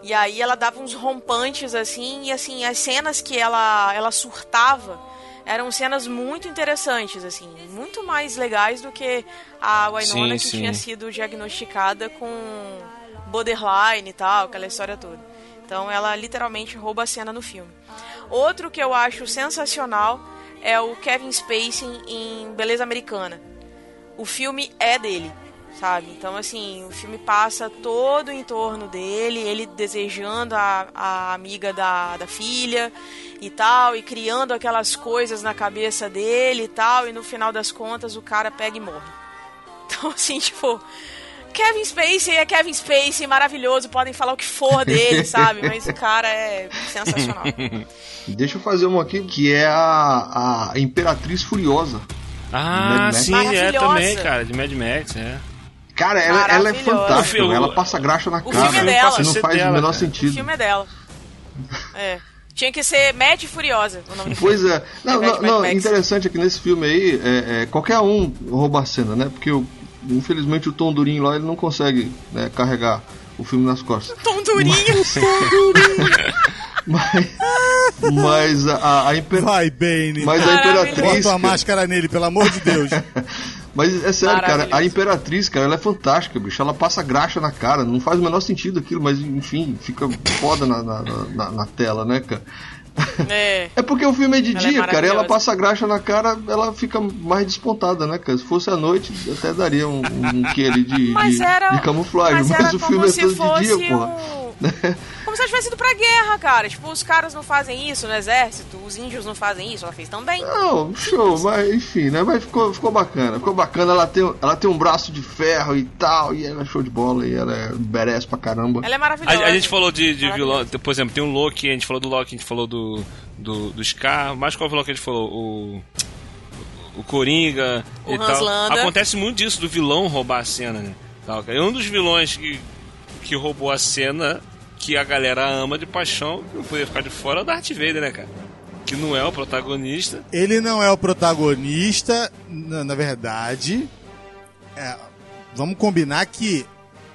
E aí ela dava uns rompantes assim, e assim, as cenas que ela ela surtava eram cenas muito interessantes, assim, muito mais legais do que a Winona Sim, que sim. tinha sido diagnosticada com borderline e tal, aquela história toda. Então ela literalmente rouba a cena no filme. Outro que eu acho sensacional é o Kevin Spacey em Beleza Americana. O filme é dele, sabe? Então, assim, o filme passa todo em torno dele, ele desejando a, a amiga da, da filha e tal, e criando aquelas coisas na cabeça dele e tal, e no final das contas o cara pega e morre. Então, assim, tipo, Kevin Spacey é Kevin Spacey, maravilhoso, podem falar o que for dele, sabe? Mas o cara é sensacional. Deixa eu fazer uma aqui que é a, a Imperatriz Furiosa. Ah, sim, é também, cara, de Mad Max, é. Cara, ela, ela é fantástica, O filme- ela passa graxa na o cara. filme é dela. Não faz dela, o menor cara. O sentido. filme é dela. É. Tinha que ser Mad e Furiosa o nome Pois é. Não, invés não, Mad não, interessante é que nesse filme aí, é, é, qualquer um rouba a cena, né? Porque o- infelizmente o Tom Durinho lá ele não consegue né, carregar o filme nas costas. Tom Durinho. Mas, mas a, a, a imper- Vai, Bane. mas a. Bota Imperatriz. uma cara- máscara nele, pelo amor de Deus. Mas é sério, cara, a. Imperatriz, cara, ela é fantástica, bicho. Ela passa graxa na cara, não faz o menor sentido aquilo, mas enfim, fica foda na, na, na- na tela, né, cara? É. É porque o filme é de Ela é dia, cara, e ela passa graxa na cara, ela fica mais despontada, né, cara? Se fosse à noite, até daria um, um quê ali de, Mas de, era, de camuflagem, mas mas, era o como filme é se todo fosse de dia, porra. um... Como se ela tivesse ido pra guerra, cara. Tipo, os caras não fazem isso no exército, os índios não fazem isso, ela fez também. Não, show, mas enfim, né? Mas ficou, ficou bacana, ficou bacana. Ela tem, ela tem um braço de ferro e tal, e ela é show de bola, e ela é merece pra caramba. Ela é A, maravilhosa. a gente falou de, de Maravilhosa. vilão, por exemplo, tem um Loki, a gente falou do Loki, a gente falou do, do, do Scar, mas qual vilão que a gente falou? O. O Coringa O e Hans tal. Landa. Acontece muito disso do vilão roubar a cena, né? Tal, cara. E um dos vilões que, que roubou a cena, que a galera ama de paixão, que não podia ficar de fora, é o Darth Vader, né, cara? Que não é o protagonista. Ele não é o protagonista, na, na verdade. é, vamos combinar que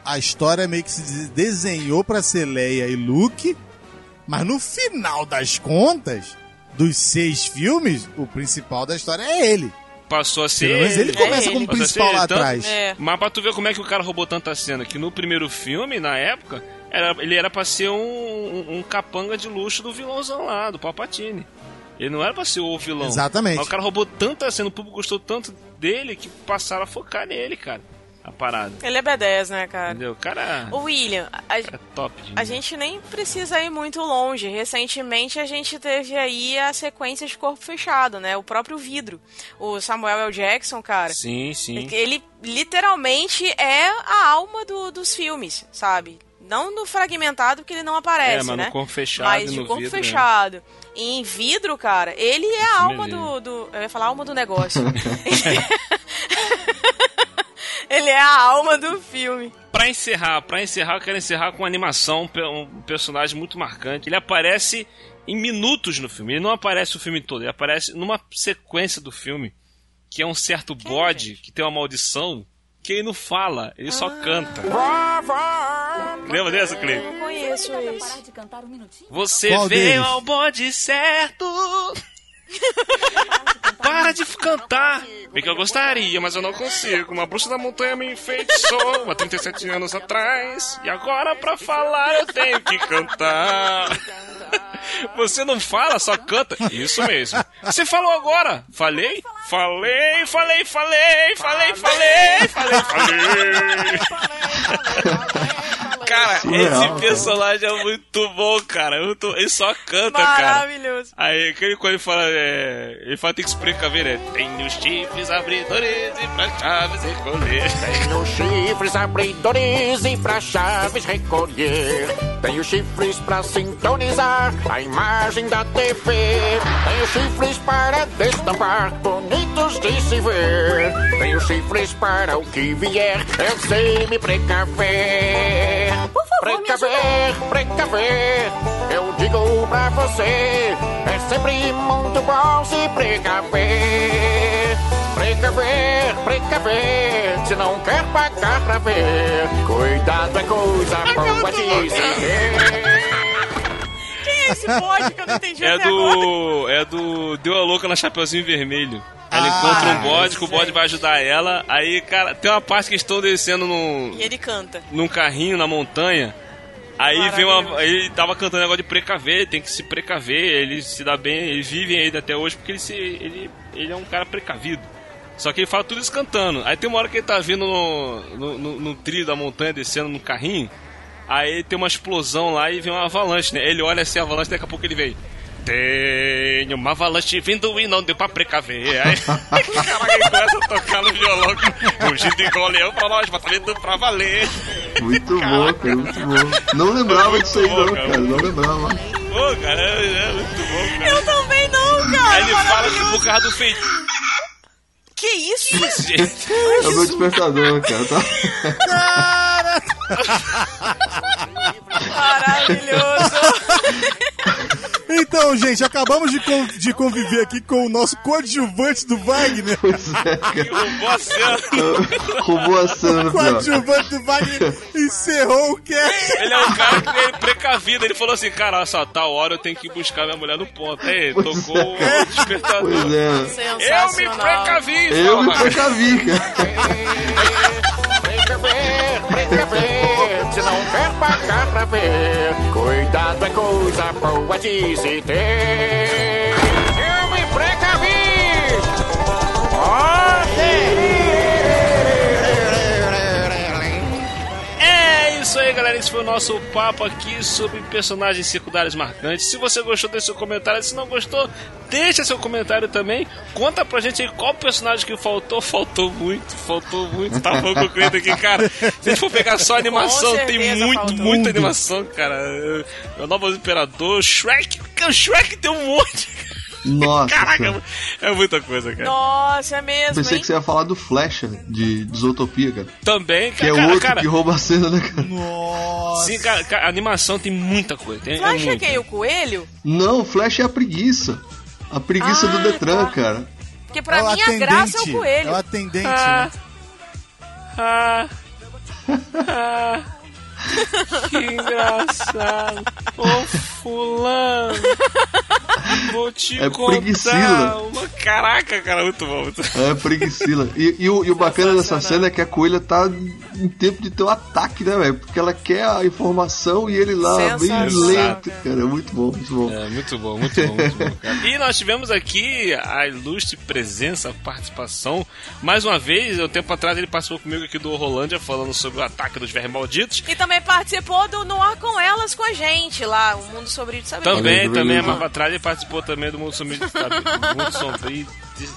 a história meio que se desenhou pra ser Leia e Luke, mas no final das contas, dos seis filmes, o principal da história é ele. Passou a ser. Pelo menos ele ele. começa É como ele. Principal ele. lá Tanto- atrás. É. Mas pra tu ver como é que o cara roubou tanta cena, que no primeiro filme, na época, era, ele era pra ser um, um, um capanga de luxo do vilãozão lá, do Palpatine. Ele não era pra ser o vilão. Exatamente. Mas o cara roubou tanta cena, o público gostou tanto dele que passaram a focar nele, cara. A parada. Ele é B10, né, cara? Entendeu? O cara O William, a, é top. A gente nem precisa ir muito longe. Recentemente a gente teve aí a sequência de corpo fechado, né? O próprio vidro. O Samuel L. Jackson, cara. Sim, sim. Ele literalmente é a alma do- dos filmes, sabe? Não no fragmentado, porque ele não aparece, É, mas no né? corpo fechado Mas de no corpo vidro, né? fechado. E em vidro, cara, ele é a alma do, do. Eu ia falar alma do negócio. ele é a alma do filme. Pra encerrar, pra encerrar, eu quero encerrar com uma animação, um pe- um personagem muito marcante. Ele aparece em minutos no filme. Ele não aparece o filme todo, ele aparece numa sequência do filme, que é um certo bode que tem uma maldição, que ele não fala, ele só canta. Lembra dessa? Não conheço esse. de cantar um minutinho? Você Qual veio ao bode certo. Para de cantar! Bem que eu gostaria, mas eu não consigo. Uma bruxa da montanha me enfeitiçou há 37 anos atrás. E agora, pra falar, eu tenho que cantar. Você não fala, só canta. Isso mesmo. Você falou agora. Falei? Falei, falei, falei, falei, falei, falei, falei. Cara, Surreal, esse personagem é muito bom, cara. Muito- Ele só canta, cara. Maravilhoso. Aí, aquele quando ele fala, é, ele fala, tem que explicar, né? Tem os chifres abridores e pra chaves recolher. Tenho chifres abridores e pra chaves recolher. Tenho chifres pra sintonizar a imagem da TV. Tenho chifres para destampar, bonitos de se ver. Tenho chifres para o que vier, eu sei me precaver. Por favor. Precaver, precaver, eu digo pra você, é sempre muito bom se precaver. Precaver, precaver, se não quer pagar pra ver, cuidado é coisa boa de se é esse bode que eu não entendi É até agora? do. É do. Deu a louca na Chapeuzinho Vermelho. Ela Ah, encontra um bode, que o bode vai ajudar ela. Aí, cara, tem uma parte que estão descendo num, E ele canta. num carrinho na montanha. Aí vem uma. Ele tava cantando negócio de precaver, tem que se precaver, ele se dá bem, ele vive ainda até hoje porque ele, se, ele, ele é um cara precavido. Só que ele fala tudo isso cantando. Aí tem uma hora que ele tá vindo no, no, no- no trilho da montanha, descendo no carrinho. Aí tem uma explosão lá e vem uma avalanche, né? Ele olha assim a avalanche, daqui a pouco ele vem. Tem uma avalanche vindo e não deu pra precaver. Aí, caraca, começa a tocar no violão. Fugindo igual leão pra nós, mas tá vindo pra valer. Muito bom, cara, muito bom. Não lembrava disso aí, bom, não, cara. cara. Não lembrava. Pô, cara, é, é muito bom, cara. Eu também não, cara. Aí ele fala que por causa do feitiço, Que isso? gente. É o meu despertador, cara. Tá? Maravilhoso. Então, gente, acabamos de, con- de conviver aqui com o nosso coadjuvante do Wagner. Pois é, cara. Roubou a cena. Roubou a cena no O coadjuvante do Wagner encerrou o cast. Ele é um cara que ele precavido. Ele falou assim, cara, olha só, tal hora eu tenho que buscar minha mulher no ponto. Aí, Pois tocou é, o despertador. Pois é. Eu me precavi. Eu me precavi, cara. Precaver, precaver, se não quer pagar pra ver, cuidado é coisa boa de se ter. Eu me precavi! É galera. Esse foi o nosso papo aqui sobre personagens secundários marcantes. Se você gostou, deixe seu comentário. Se não gostou, deixa seu comentário também. Conta pra gente aí qual personagem que faltou. Faltou muito, faltou muito. Tá bom concluído aqui, cara. Se a gente for pegar só animação, tem muito, faltou. muita animação, cara. O Novo Imperador, Shrek. O Shrek tem um monte. Nossa, Caraca, cara. é muita coisa, cara. Nossa, é mesmo, Pensei hein? que você ia falar do Flecha, de Desotopia, cara. Também, Que é cara, outro cara, que rouba a cena, né, cara? Nossa. Sim, cara, cara, a animação tem muita coisa. Tem, é Flash é muito. quem? O coelho? Não, Flecha é a preguiça. A preguiça Ah, do Detran, tá. cara. Porque pra É mim a graça é o atendente. coelho. É o atendente, Ah. né? Ah, ah, que engraçado. Ô, fulano. Vou te É contar uma... Caraca, cara, muito bom. Muito... É, preguiçila. E, e o, e o bacana dessa cena é que a coelha tá em tempo de ter um ataque, né, velho? Porque ela quer a informação e ele lá, bem lento, cara. É muito bom, muito bom. É, muito bom, muito bom, muito bom, cara. E nós tivemos aqui a ilustre presença, participação. Mais uma vez, um tempo atrás ele participou comigo aqui do Rolândia falando sobre o ataque dos vermes malditos. E também participou do No Ar Com Elas com a gente lá, o Mundo Sombrio de Saber. Também, também, mais pra trás ele participou também do Mundo Sombrio. sabe? Mundo Sombrio. de-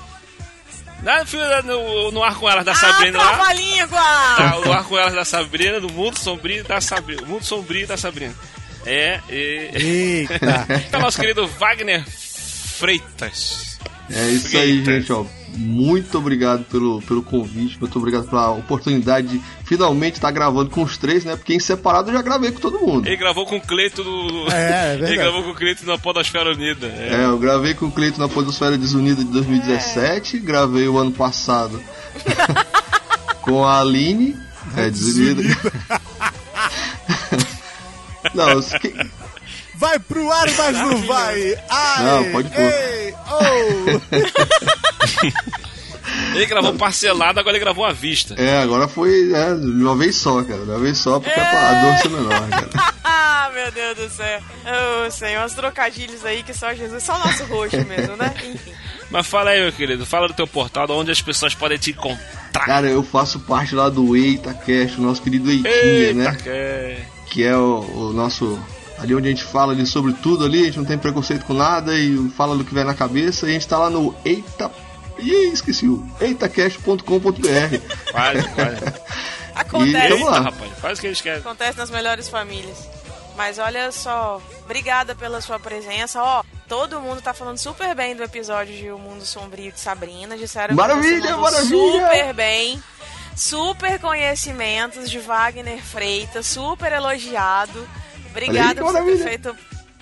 Na, no, no ar com elas da Sabrina ah, lá. trava-língua! Tá, no ar com elas da Sabrina, do Mundo Sombrio da Sabrina. Mundo Sombrio da Sabrina. É, é. Eita. Então, nosso querido Wagner Freitas. É isso aí, gente, ó. Muito obrigado pelo, pelo convite, muito obrigado pela oportunidade de finalmente estar gravando com os três, né? Porque em separado eu já gravei com todo mundo. Ele gravou com o Cleito do. É, é verdade. Ele gravou com o Cleito na Podosfera Unida. É. É, eu gravei com o Cleito na Podosfera Desunida de 2017, gravei o ano passado com a Aline, é, Desunida. Não, Vai pro ar, mas não vai. Ai, Não, pode pôr. Ei, oh. Ele gravou parcelado, agora ele gravou à vista. é, agora foi é, de uma vez só, cara. De uma vez só, porque a dor ser menor, cara. Ah, meu Deus do céu. Ô, Senhor, uns trocadilhos aí que só Jesus, só o nosso roxo mesmo, né? Enfim. Mas fala aí, meu querido, fala do teu portal, onde as pessoas podem te encontrar. Cara, eu faço parte lá do EitaCast, o nosso querido Eitinha, Eita, né? que... que é o, o nosso. Ali onde a gente fala ali sobre tudo ali, a gente não tem preconceito com nada e fala do que vem na cabeça. E a gente tá lá no Eita. Ih, esqueci o eitacast.com.br. Quase, quase. Acontece. E lá. rapaz, faz o que eles querem. Acontece nas melhores famílias. Mas olha só, obrigada pela sua presença. Ó, todo mundo tá falando super bem do episódio de O Mundo Sombrio de Sabrina. Disseram Maravilha, maravilha! super bem. Super conhecimentos de Wagner Freitas, super elogiado. Obrigada por você ter feito,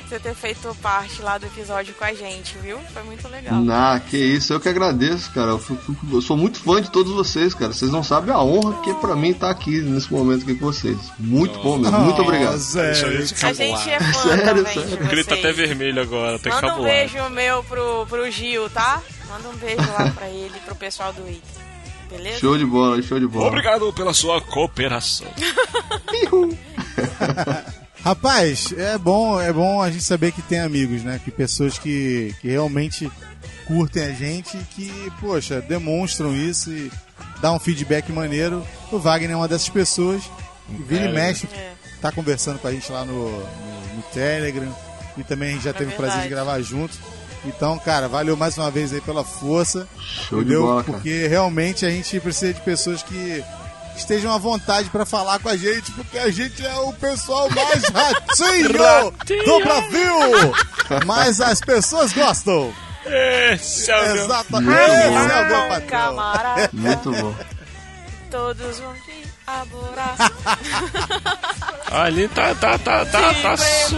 você ter feito parte lá do episódio com a gente, viu? Foi muito legal. Ah, que isso, eu que agradeço, cara. Eu, fico- eu sou muito fã de todos vocês, cara. Vocês não sabem a honra que é pra mim estar aqui nesse momento aqui com vocês. Muito bom mesmo, muito obrigado. Zé, Deixa a gente A gente é fã Sério, também sério. O grito tá até vermelho agora, tá Manda um beijo meu pro, pro Gil, tá? Manda um beijo lá pra ele, pro pessoal do Ita. Beleza? Show de bola, show de bola. Obrigado pela sua cooperação. Rapaz, é bom, é bom a gente saber que tem amigos, né? Que pessoas que, que realmente curtem a gente e que, poxa, demonstram isso e dá um feedback maneiro. O Wagner é uma dessas pessoas. que Vira e É. mexe, É. tá conversando com a gente lá no, no, no Telegram. E também a gente já teve o prazer de É verdade. gravar junto. Então, cara, valeu mais uma vez aí pela força. Show de entendeu? bola, cara. Porque realmente a gente precisa de pessoas que estejam à vontade pra falar com a gente, porque a gente é o pessoal mais ratinho do Brasil! Mas as pessoas gostam! Esse é o meu... Exatamente! Muito Esse bom. é o meu patrão! camarada, Muito bom. todos vão te abraçar. Ali tá, tá, tá, tá, Se tá so-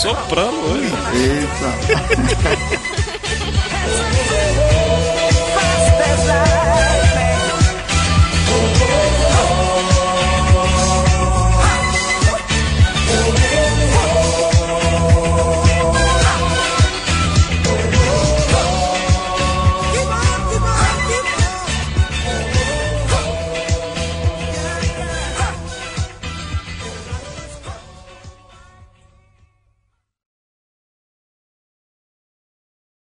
soprando hoje. Eita.